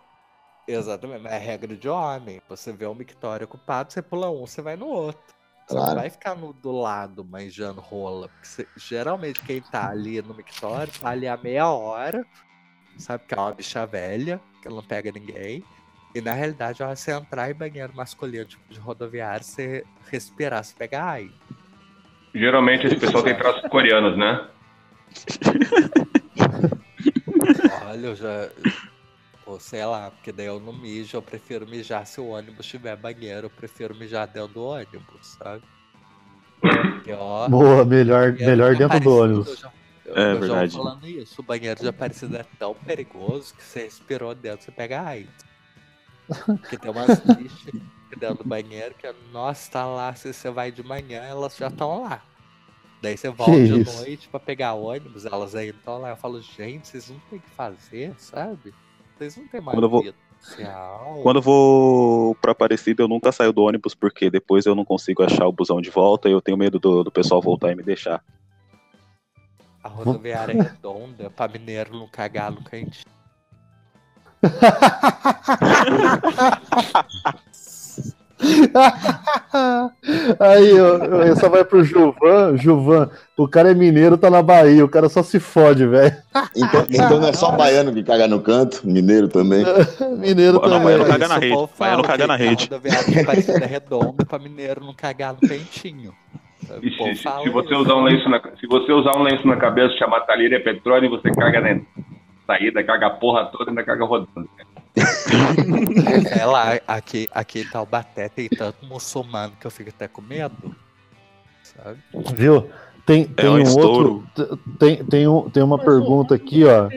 Exatamente, é a regra de homem. Você vê um mictório ocupado, você pula um, você vai no outro. Você Claro. não vai ficar no, do lado manjando rola. Você- geralmente quem tá ali no mictório tá ali há meia hora, sabe? Que é uma bicha velha, que ela não pega ninguém. E na realidade, ó, você entrar em banheiro masculino tipo, de rodoviário, você respirar, você pegar ai. Geralmente esse pessoal tem traços coreanos, né? (laughs) Olha, eu já. Ou sei lá, porque daí eu não mijo, eu prefiro mijar se o ônibus tiver banheiro, eu prefiro mijar dentro do ônibus, sabe? Ó, Boa, melhor, melhor de dentro do ônibus. eu já- Eu, É eu já verdade. falando isso, o banheiro de Aparecida é tão perigoso que você respirou dentro, você pega AIDS. Porque tem umas (laughs) bichas dentro do banheiro que, nossa, tá lá, se você vai de manhã, elas já estão lá. Daí você volta de isso? noite pra pegar ônibus, elas ainda estão lá. Eu falo, gente, vocês não tem o que fazer, sabe? Vocês não tem mais Quando eu vou- social. Quando eu vou pra Aparecida, eu nunca saio do ônibus, porque depois eu não consigo achar o busão de volta e eu tenho medo do, do pessoal voltar e me deixar. A rodoviária é redonda pra mineiro não cagar no cantinho. (laughs) (laughs) (laughs) (laughs) Aí, ó, essa vai pro Gilvan. Gilvan, o cara é mineiro, tá na Bahia. O cara só se fode, velho. Então, então não é só baiano que caga no canto, mineiro também. (laughs) Mineiro Não, também. baiano caga na rede, baiano caga na rede. é redonda pra mineiro não cagar no pentinho. E se, se- você usar um lenço na, se você usar um lenço na cabeça, chamar talheira é petróleo, você caga na saída, caga a porra toda e ainda caga rodando. É lá, aqui, aqui em Taubaté tem tanto muçulmano que eu fico até com medo. Sabe? Viu? Tem, tem um um, estouro. outro. Tem, tem, um, tem uma pergunta aqui, ó.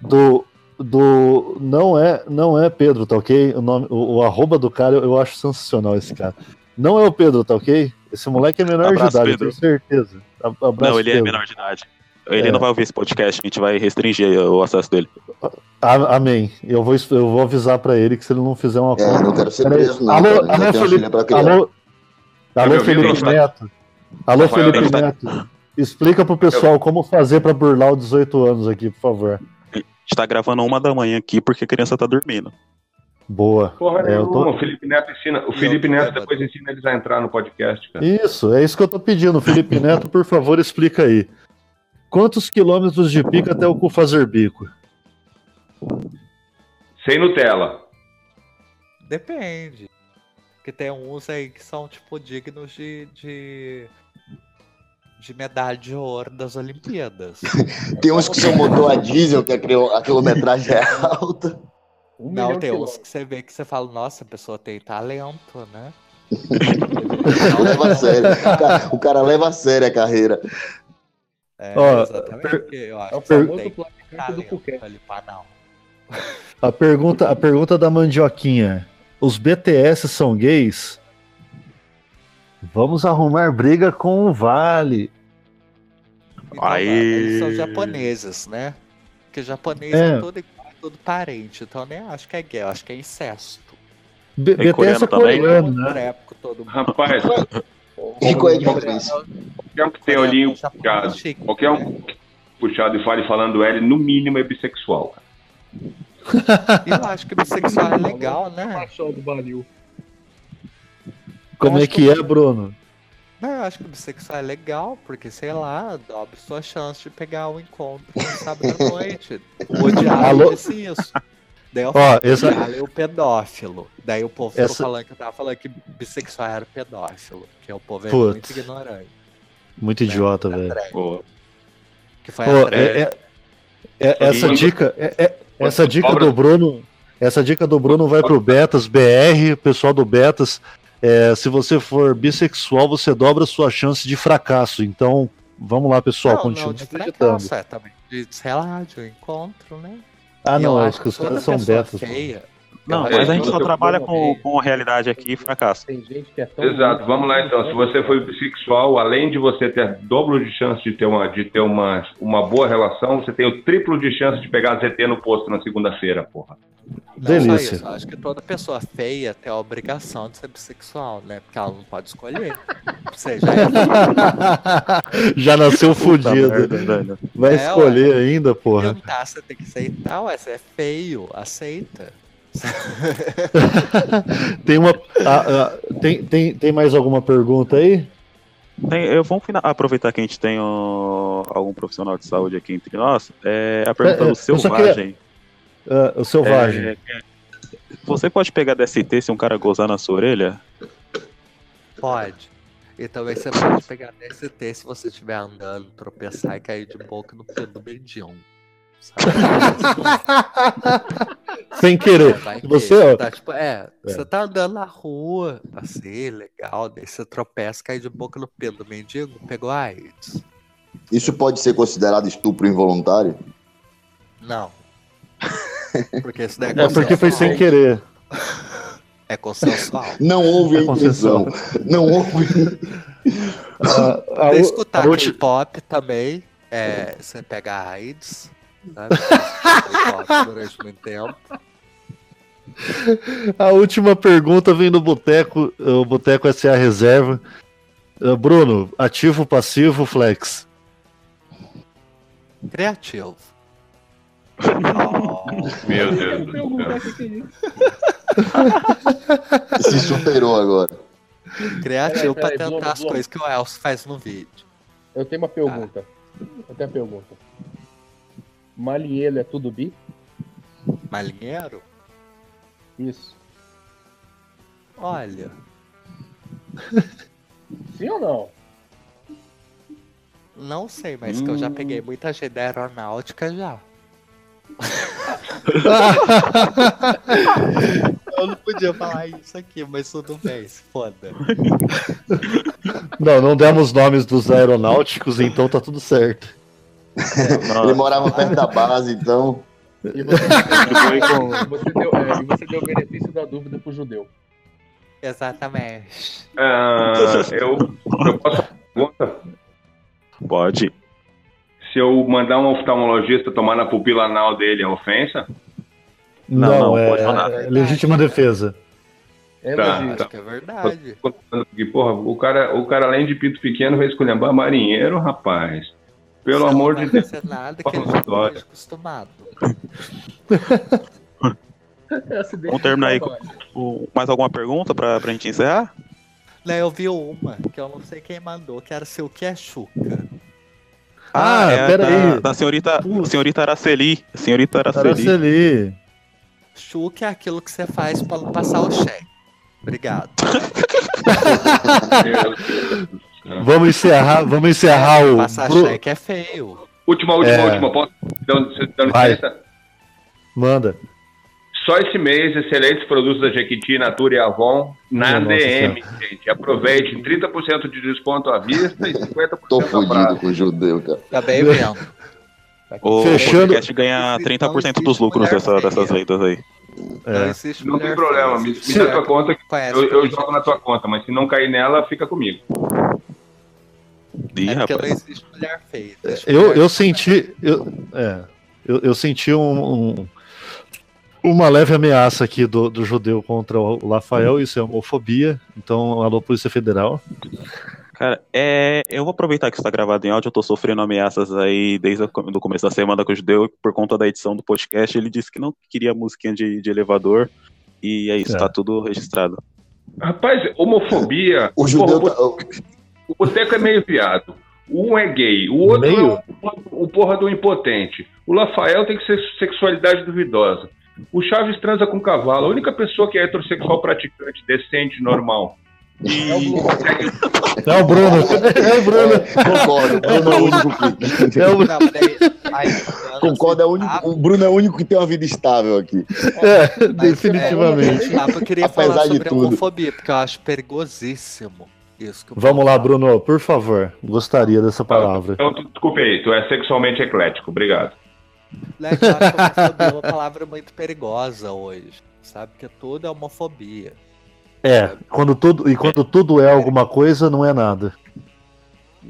Do. Do. Não é, não é Pedro, tá ok? O, nome, o, o arroba do cara eu, eu acho sensacional esse cara. Não é o Pedro, tá ok? Esse moleque é menor Abraço, de idade, eu Pedro. tenho certeza. A- Abraço, não, ele é Pedro. menor de idade. Ele É. não vai ouvir esse podcast, a gente vai restringir o acesso dele. A- Amém. Eu vou, eu vou avisar pra ele que se ele não fizer uma É, não quero ser preso, não. Alô, alô, tenho Felipe. Alô, alô Felipe? Neto. Alô, Felipe tá- Neto. Explica pro pessoal como fazer pra burlar os 18 anos aqui, por favor. A gente tá gravando uma da manhã aqui porque a criança tá dormindo. Boa. Porra, É, eu tô- o Felipe Neto ensina, o Felipe Neto depois ensina eles a entrar no podcast, cara. Isso, é isso que eu tô pedindo. Felipe Neto, por favor, explica aí. Quantos quilômetros de pico até o cu fazer bico? Sem Nutella. Depende. Porque tem uns aí que são, tipo, dignos de. de... De medalha de ouro das Olimpíadas. (laughs) Tem uns que são motor a diesel, que a, quilo- a quilometragem é alta. Um Não, tem uns que você vê que você fala, nossa, a pessoa tem talento, né? (laughs) Não leva a sério. O cara, o cara leva a sério a carreira. É, Ó, exatamente. per- eu É acho o que você famoso tem platicante do. A pergunta, a pergunta da mandioquinha. Os BTS são gays? Vamos arrumar briga com o Vale. Então, Aí- eles são japoneses, né? Porque japonês É. é, tudo igual, é tudo parente. Então eu nem acho que é gay, eu acho que é incesto. B- BTS é coreano também? coreano, né? Todo mundo. Rapaz, (laughs) E qual é a diferença? qualquer um que tem olhinho puxado, qualquer um puxado e fale falando L, no mínimo é bissexual. cara. (laughs) Eu acho que bissexual é legal, né? Do Baril. Como é que é, Bruno? Não, eu acho que o bissexual é legal, porque, sei lá, dobra sua chance de pegar o encontro no sábado à noite. O (laughs) Odiado Alô? disse isso. Daí eu falei, essa- é o pedófilo. Daí o povo ficou Essa- falando que eu tava falando que bissexual era pedófilo. Que o povo é Putz. muito ignorante. Muito idiota, Né? velho. André, Pô, Que foi Pô, a é- é- é- essa Quando- dica, é- é- essa dica Cobra- do Bruno, essa dica do Bruno vai pro Betas BR, pessoal do Betas. é, se você for bissexual, você dobra a sua chance de fracasso. Então, vamos lá, pessoal, não, continue não, de acreditando. fracasso, é também. De, sei lá, de um encontro, né? Ah, não, acho acho que os caras são betas. Feia, Não, mas a gente só trabalha com, com a realidade aqui e fracasso. Tem gente que é tão. Exato, vamos lá então. Se você foi bissexual, além de você ter dobro de chance de ter uma, de ter uma, uma boa relação, você tem o triplo de chance de pegar ZT no posto na segunda-feira, porra. Delícia. isso, acho que toda pessoa feia tem a obrigação de ser bissexual, né? Porque ela não pode escolher. Você já é Já nasceu fudido. Vai É, escolher ainda, porra. tentar, você tem que aceitar, ué, você é feio, aceita. (laughs) Tem uma. ah, ah, tem, tem, tem mais alguma pergunta aí? Tem, eu, vamos fina- aproveitar que a gente tem algum profissional de saúde aqui entre nós. É, a pergunta É, é, do só Selvagem. Ah, o selvagem. É, é, você pode pegar DST se um cara gozar na sua orelha? Pode. E também você pode pegar DST se você estiver andando, tropeçar e cair de boca no pé do mendigo. Sabe? (laughs) Sem querer. Você, ó, tá, tipo, é, É. você tá andando na rua, assim, legal, daí você tropeça, cai de boca no pé do mendigo, pegou AIDS. Isso pode ser considerado estupro involuntário? Não. (laughs) Porque isso daí é É porque foi sem querer. É consensual. Não houve a É intenção. Não houve. (laughs) Ah, a Você u- escutar a K-pop também, é, você pega AIDS, sabe? Durante (laughs) muito tempo. A última pergunta vem do Boteco, o Boteco SA Reserva. Ah, Bruno, ativo, passivo, flex. Criativo. Oh, (laughs) Meu Deus do céu. (laughs) Se superou agora. criativo pra tentar as coisas que o Elcio faz no vídeo. Eu tenho uma pergunta. Eu tenho uma pergunta. Malinheiro é tudo bi? Malinheiro? Isso. Olha, (laughs) Sim ou não? não sei, mas que eu já peguei muita gente da aeronáutica já. (laughs) Eu não podia falar isso aqui, mas tudo bem, se foda. Não, não demos nomes dos aeronáuticos, então tá tudo certo. Ele morava perto da base, então. (laughs) E você, deu, é, e você deu o benefício da dúvida pro judeu. Exatamente. Ah, eu, eu posso pergunta? Pode. Se eu mandar um oftalmologista tomar na pupila anal dele, é ofensa? Não, não, é, pode mandar. é legítima defesa. É Tá, tá. É verdade. Porra, o cara, o cara além de pinto pequeno vai esculhambar marinheiro, rapaz. Pelo Você amor não de vai Deus. ser nada que ele esteja acostumado. Vamos terminar aí com o- mais alguma pergunta pra, pra gente encerrar? Não, eu vi uma que eu não sei quem mandou, que era se o que é chuca. Ah, é pera da, aí. Da senhorita, Putz. senhorita Araceli. Senhorita Araceli. Araceli. Chuca é aquilo que você faz pra não passar o cheque. Obrigado. (laughs) (laughs) Vamos encerrar, vamos encerrar o. Passar Bru- cheque é feio. Última, última, É. última. Posso licença? Manda. Só esse mês, excelentes produtos da Jequiti, Natura e Avon na DM, gente. Aproveite, 30% de desconto à vista e 50% Tô fudido com o judeu, cara. Tá bem vendo. (laughs) O Fechando- podcast ganha 30% dos lucros dessa- dessas vendas aí. Não É. Não tem problema, me, me dá tua conta eu, eu jogo na tua conta, mas se não cair nela, fica comigo. Ih, É porque não rapaz. existe mulher feia. existe Eu, eu senti. Eu, é, eu, eu senti um, um- uma leve ameaça aqui do, do judeu contra o Rafael, isso é homofobia. Então, alô, Polícia Federal. Cara, é, eu vou aproveitar que está gravado em áudio, eu tô sofrendo ameaças aí desde o começo da semana com o Judeu, por conta da edição do podcast, ele disse que não queria musiquinha de, de elevador, e é isso, É. tá tudo registrado. Rapaz, homofobia. O judeu, Porra, tá, o, Boteco é meio viado. Um é gay, o outro Meio? é o, o porra do impotente. O Rafael tem que ser sexualidade duvidosa. O Chaves transa com cavalo. A única pessoa que é heterossexual praticante, decente, normal. E É o Bruno. (laughs) É o Bruno. Concordo, o Bruno é o único que. É o... Não, aí, (laughs) Concordo, é o, único, o Bruno é o único que tem uma vida estável aqui. É, Mas, definitivamente. É, tá, eu queria Apesar falar de sobre tudo. homofobia, porque eu acho perigosíssimo isso. Que eu Vamos lá. Bruno, por favor. Gostaria dessa palavra. Então, desculpe aí, tu é sexualmente eclético. Obrigado. Que eu acho que homofobia é uma palavra muito perigosa hoje, sabe? Porque tudo é homofobia. É, quando tudo, e quando tudo é alguma coisa, não é nada.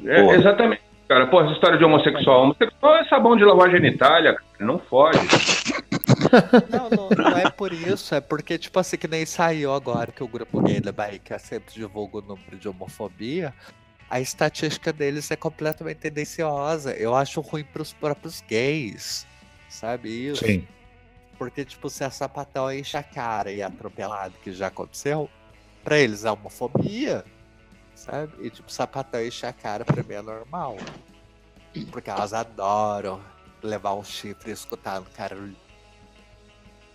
É, exatamente. Cara, pô, essa história de homossexual. Homossexual é sabão de lavar genitália, cara. Não fode. Não, não, não é por isso, é porque, tipo assim, que nem saiu agora que o grupo gay da Bahia sempre divulga o número de homofobia, a estatística deles é completamente tendenciosa. Eu acho ruim pros próprios gays, sabe isso? Sim. Porque, tipo, se a sapatão enche a cara e é atropelado, que já aconteceu, pra eles é homofobia, sabe? E, tipo, sapatão enche a cara pra mim é normal. Porque elas adoram levar um chifre e escutar no cara.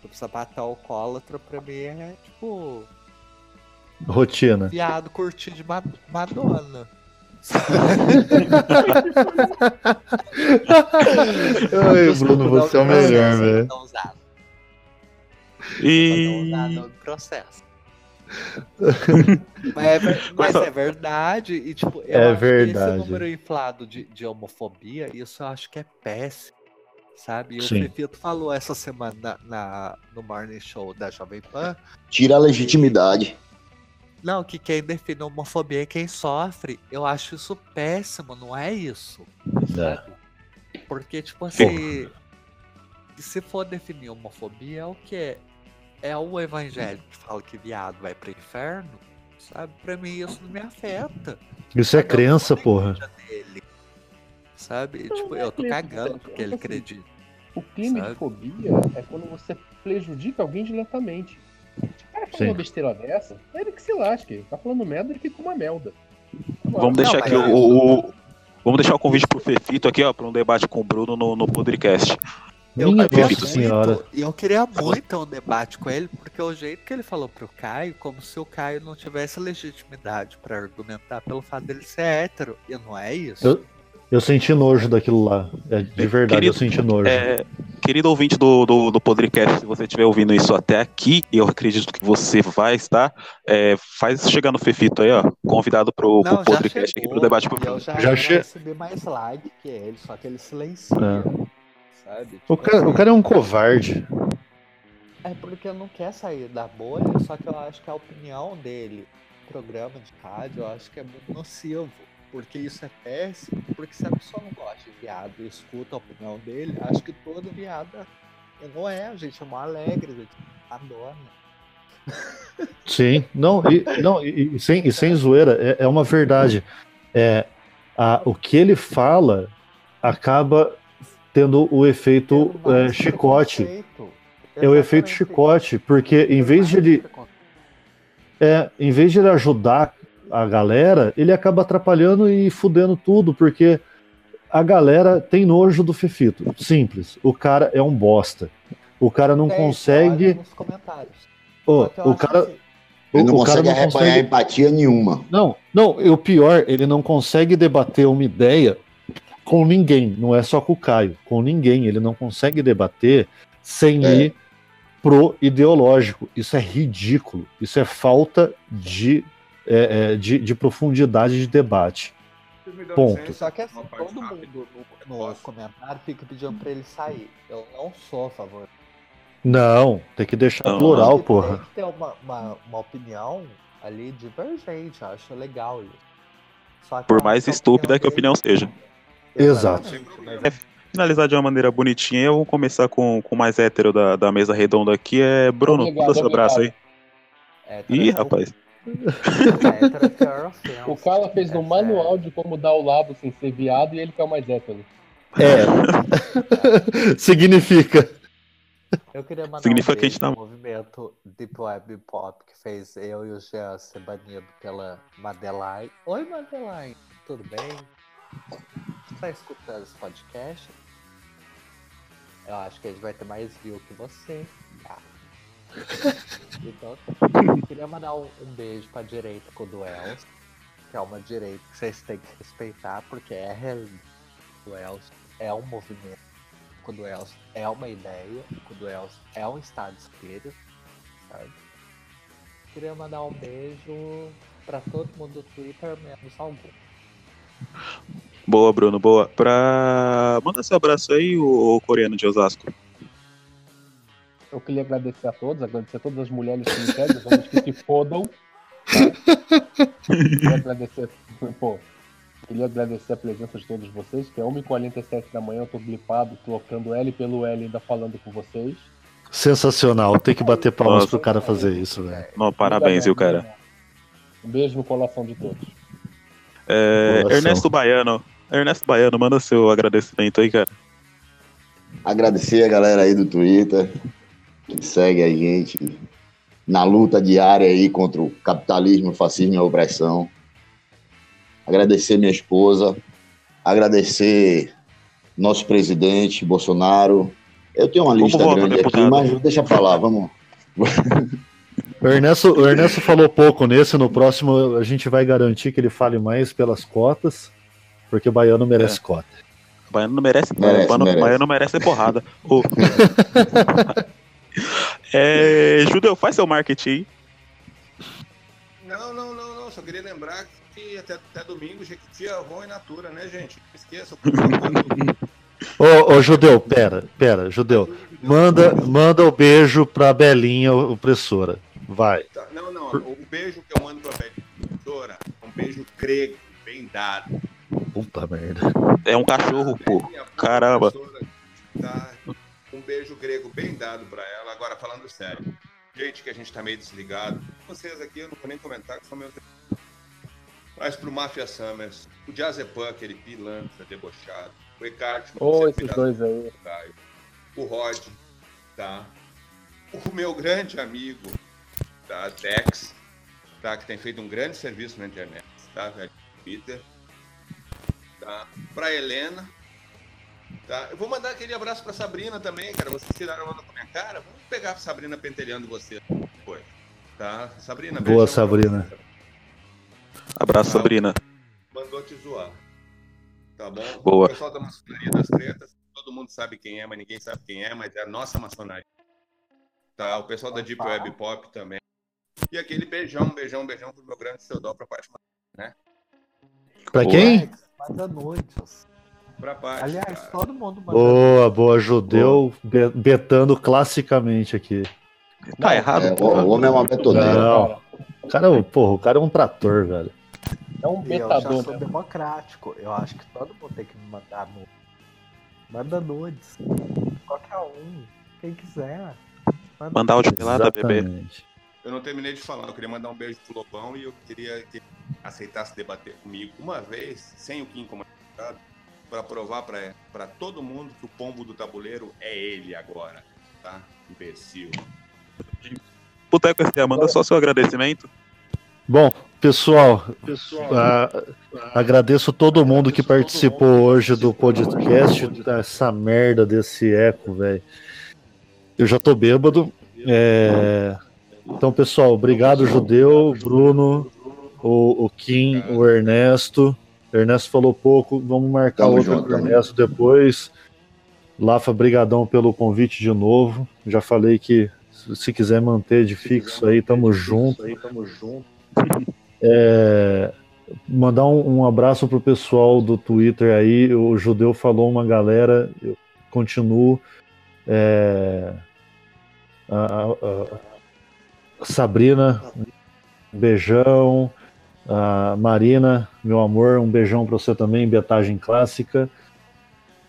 Tipo, sapatão alcoólatra pra mim é, tipo, Rotina. viado curtir de Ma- Madonna. Ai, Bruno, você é o melhor, velho. E. Não usado no processo. Mas, é, mas é verdade. E, tipo, eu É acho que verdade. esse número inflado de, de homofobia, isso eu acho que é péssimo. Sabe? E o Sim. Fefito falou essa semana na, na- no Morning Show da Jovem Pan. Tira a legitimidade. Não, que quem define homofobia é quem sofre. Eu acho isso péssimo, não é isso. sabe? Porque, tipo assim, se for definir homofobia, é o que? É o evangelho que fala que viado vai pro inferno, sabe? Pra mim isso não me afeta. Isso é crença, porra. dele, sabe? Não, tipo, não é eu tô crença, cagando é porque ele acredita. O crime Sabe? de fobia é quando você prejudica alguém diretamente. Se o cara falou uma besteira dessa, é ele que se lasque. Tá falando merda, ele fica uma merda. Agora, Vamos deixar aqui o, o- Vamos deixar o convite pro Fefito aqui, ó, pra um debate com o Bruno no, no podcast. Eu Minha queria Nossa senhora. muito, e eu queria muito ter um debate com ele, porque o jeito que ele falou pro Caio, como se o Caio não tivesse legitimidade pra argumentar pelo fato dele ser hétero, e não é isso. Eu- Eu senti nojo daquilo lá. É, de verdade, eu Querido, senti nojo. É, querido ouvinte do, do, do podcast, se você estiver ouvindo isso até aqui, e eu acredito que você vai estar, é, faz chegar no Fefito aí, ó, convidado pro, pro Não, já podcast aqui chegou, pro debate pro eu já, Já já che- recebi mais like que ele, só que ele silencia, sabe? O, Tipo cara, o cara é um covarde. É porque não quer sair da bolha, só que eu acho que a opinião dele, programa de rádio, eu acho que é muito nocivo. Porque isso é péssimo, porque se a pessoa não gosta de viado e escuta a opinião dele, acho que todo viado é- não é, a gente é mó alegre, a gente adora. (laughs) Sim, não, e, não, e, e sem, e sem zoeira, é, é uma verdade. É, a, o que ele fala acaba tendo o efeito é, chicote. É o efeito chicote, porque em vez de ele, é, em vez de ele ajudar a galera, ele acaba atrapalhando e fudendo tudo, porque a galera tem nojo do Fefito. Simples. O cara é um bosta. O cara não consegue. eu o cara, assim, o, Ele não o cara consegue não arrepanhar consegue. empatia nenhuma. Não, não, o pior, ele não consegue debater uma ideia com ninguém, não é só com o Caio, com ninguém. Ele não consegue debater sem É. ir pro ideológico. Isso é ridículo. Isso é falta de, é, é, de, de profundidade de debate. Ponto. Só que assim, todo mundo no, no comentário fica pedindo pra ele sair. Eu não sou a favor. Não, tem que deixar Não, plural, porra. Tem que ter uma, uma, uma opinião ali divergente, eu acho legal isso. Só que Por mais estúpida que a opinião seja. Exato. Exatamente, mas Finalizar de uma maneira bonitinha, eu vou começar com com o mais hétero da, da mesa redonda aqui, é Bruno, Obrigado, dá seu abraço aí. hétero Ih, é- rapaz. hétero é pior ofensa. O cara fez no É manual de como dar o lado sem ser viado e ele que é o mais hétero. É. (laughs) Significa. Eu queria mandar Significa um que a gente tá- movimento Deep Web Pop que fez eu e o Jean ser banido pela Madeline. Oi, Madeline, tudo bem? Você tá escutando esse podcast? Eu acho que a gente vai ter mais view que você. Ah. (laughs) Então, eu queria mandar um, um beijo pra direita com o Duels, que é uma direita que vocês têm que respeitar, porque é realidade. O Duels é um movimento. O Duels é uma ideia. O Duels é um estado de espírito, sabe? Queria mandar um beijo pra todo mundo do Twitter, menos algum. Boa, Bruno, boa. Pra. Manda seu abraço aí, o coreano de Osasco. Eu queria agradecer a todos, agradecer a todas as mulheres que me seguem, os homens que se fodam. Tá? Queria agradecer, pô, queria agradecer a presença de todos vocês, que é 1h47 da manhã, eu tô blipado, trocando L pelo L ainda falando com vocês. Sensacional. Tem que bater palmas Nossa. pro cara fazer isso, velho. Não, parabéns, viu, cara? Um beijo no coração de todos. É, Coração. Ernesto Baiano. Ernesto Baiano, manda seu agradecimento aí, cara. Agradecer a galera aí do Twitter que segue a gente na luta diária aí contra o capitalismo, o fascismo e a opressão. Agradecer minha esposa, agradecer nosso presidente Bolsonaro. Eu tenho uma lista grande aqui, mas deixa pra lá, vamos. O Ernesto, o Ernesto falou pouco nesse, no próximo a gente vai garantir que ele fale mais pelas cotas, porque o baiano merece cota. O Baiano não merece, Merece, o Baiano, merece. Baiano merece ser porrada. Ô. (laughs) é, Judeu, faz seu marketing. Não, não, não, não. Só queria lembrar que até, até domingo, Jequiti, Avon e Natura, né, gente? Não esqueça. (laughs) Ô, ô, Judeu, pera, pera, Judeu. Manda, manda o beijo pra Belinha opressora. Vai. Tá, Não, não. O beijo que eu mando pra Benedtora é um beijo grego, bem dado. Puta merda. É um cachorro, pô. Caramba. Tá, um beijo grego bem dado pra ela. Agora, falando sério. Gente, que a gente tá meio desligado. Vocês aqui, eu não vou nem comentar, que são meus. Mas pro Mafia Summers, o Jazepam, aquele pilantra debochado, o Ecarte, Ô, esses dois aí. Caio, o Rod, tá? O meu grande amigo, tá? Dex, tá? Que tem feito um grande serviço na internet, tá? velho? Peter, tá? Pra Helena, tá? Eu vou mandar aquele abraço pra Sabrina também, cara. Vocês tiraram a onda com a minha cara. Vamos pegar a Sabrina pentelhando você depois, tá? Sabrina, Boa, beijão Sabrina. Abraço, Sabrina. Mandou te zoar. Tá bom? Boa. O pessoal da maçonaria das tretas, todo mundo sabe quem é, mas ninguém sabe quem é, mas é a nossa maçonaria. Tá? O pessoal da Deep Web Pop também. E aquele beijão, beijão, beijão pro meu grande Seudó, pra parte Pra Boa. Alex, manda nudes. pra parte. Aliás, cara. todo mundo manda Boa, boa, Judeu be- betando classicamente aqui. Tá errado, É, o, porra. o homem é uma betoneira. Não. O cara, porra, o cara é um trator, velho. É um E eu já betador, sou né? democrático. Eu acho que todo mundo tem que me mandar nudes. Manda nudes. Qualquer um. Quem quiser. Manda Mandar áudio pelada, bebê. Eu não terminei de falar, eu queria mandar um beijo pro Lobão e eu queria que ele aceitasse debater comigo uma vez, sem o Kim como advogado, pra provar pra, pra todo mundo que o pombo do tabuleiro é ele agora, tá? Imbecil. Boteco STA, manda só seu agradecimento. Bom, pessoal, ah, agradeço todo mundo que participou hoje do podcast, essa merda desse eco, velho. Eu já tô bêbado. É, Então, pessoal, obrigado, Judeu, Bruno, o, o Kim, o Ernesto. O Ernesto falou pouco, vamos marcar Tamo outro junto, Ernesto depois. Lafa, brigadão pelo convite de novo. Já falei que se quiser manter de fixo aí, tamo junto. É, mandar um, um abraço pro pessoal do Twitter aí. O Judeu falou uma galera, eu continuo. É, a, a- a Sabrina, um beijão. A Marina, meu amor, um beijão pra você também, Betagem Clássica.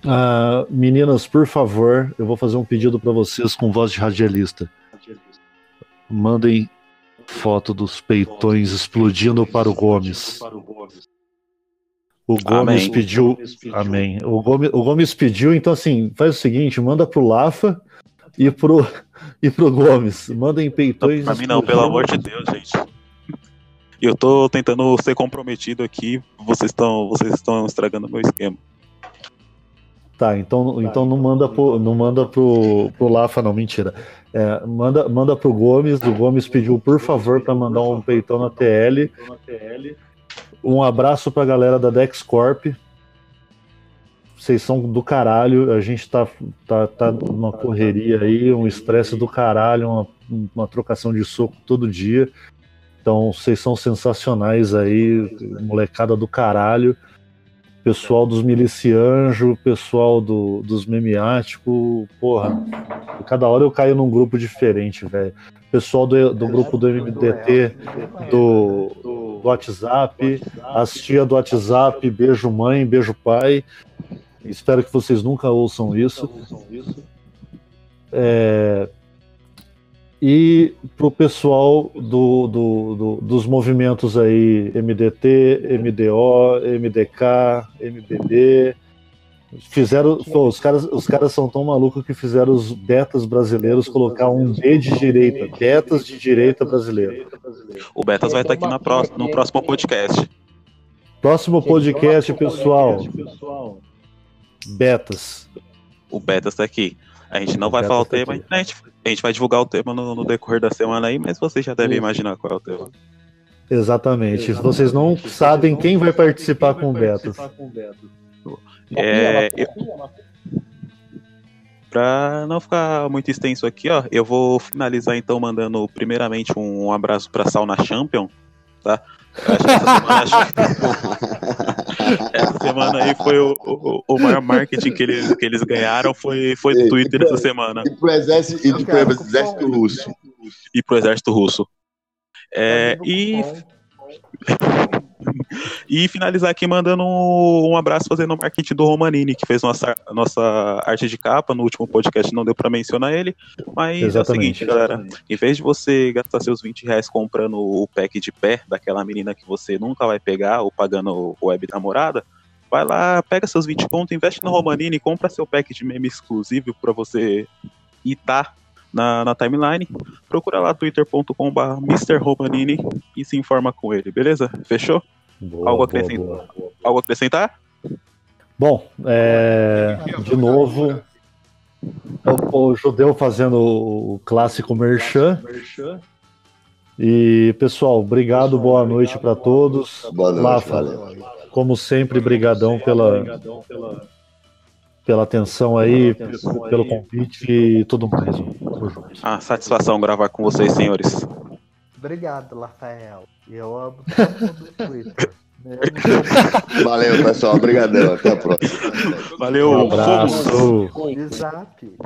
Ah, meninas, por favor, eu vou fazer um pedido pra vocês com voz de radialista. Mandem foto dos peitões explodindo para o Gomes. O Gomes Amém. pediu. Amém. O Gomes, o Gomes pediu, então assim, faz o seguinte: manda pro Lafa, E pro, (laughs) e pro Gomes, mandem peitões. Pra mim não, pelo amor de Deus, gente. Eu tô tentando ser comprometido aqui, vocês estão vocês estão estragando meu esquema. Tá, então, então não manda pro, não manda pro, pro Lafa, não, mentira. É, manda, manda pro Gomes. O Gomes pediu, por favor, para mandar um peitão na TL. Um abraço pra galera da DexCorp. Vocês são do caralho. A gente tá, tá, tá numa correria aí, um estresse do caralho, uma, uma trocação de soco todo dia. Então, vocês são sensacionais aí, molecada do caralho. Pessoal dos milicianjos, pessoal do, dos memiáticos, porra. Cada hora eu caio num grupo diferente, velho. Pessoal do, do grupo do MDT, do, do WhatsApp, as tia do WhatsApp, beijo mãe, beijo pai. Espero que vocês nunca ouçam isso. É, e pro pessoal do, do, do, dos movimentos aí MDT, MDO, MDK, MBD. Fizeram. Pô, os, caras, os caras são tão malucos que fizeram os betas brasileiros colocar um B de direita. Betas de direita brasileiro. O Betas vai estar aqui na pró no próximo podcast. Próximo podcast, pessoal. Betas. O Betas tá aqui. A gente não vai falar o tema, a gente, a gente vai divulgar o tema no, no decorrer da semana aí, mas vocês já devem imaginar qual é o tema. Exatamente. Vocês não sabem quem vai participar com o Betas. É, eu, pra não ficar muito extenso aqui, ó, eu vou finalizar então mandando primeiramente um abraço pra Sauna Champion, tá? Eu acho que essa semana, (laughs) essa semana aí foi o, o, o, maior marketing que eles, que eles ganharam foi, foi no Twitter essa semana. E pro exército, e pro exército russo. E pro exército russo. É, e (laughs) e finalizar aqui mandando um, um, abraço fazendo o marketing do Romanini, que fez nossa, nossa arte de capa. No último podcast não deu para mencionar ele. Mas exatamente, é o seguinte, galera: em vez de você gastar seus 20 reais comprando o pack de pé daquela menina que você nunca vai pegar ou pagando o web namorada, vai lá, pega seus 20 pontos, investe no Romanini, compra seu pack de meme exclusivo para você itar na, na timeline. Procura lá twitter.com.br Mr. Romanini e se informa com ele, beleza? Fechou? Boa, Algo, boa, acrescentar? boa, boa. Algo acrescentar? Bom, é, de novo, é o, o judeu fazendo o clássico merchan. E pessoal, obrigado, boa noite para todos. Boa noite, Lafa, valeu. como sempre, brigadão pela pela atenção aí, pelo convite e tudo mais. Tamo junto. Ah, satisfação gravar com vocês, senhores. Obrigado, Rafael. Eu amo todo mundo do Twitter. (laughs) Valeu, pessoal. Obrigadão. Até a próxima. Valeu, Um abraço. Zap.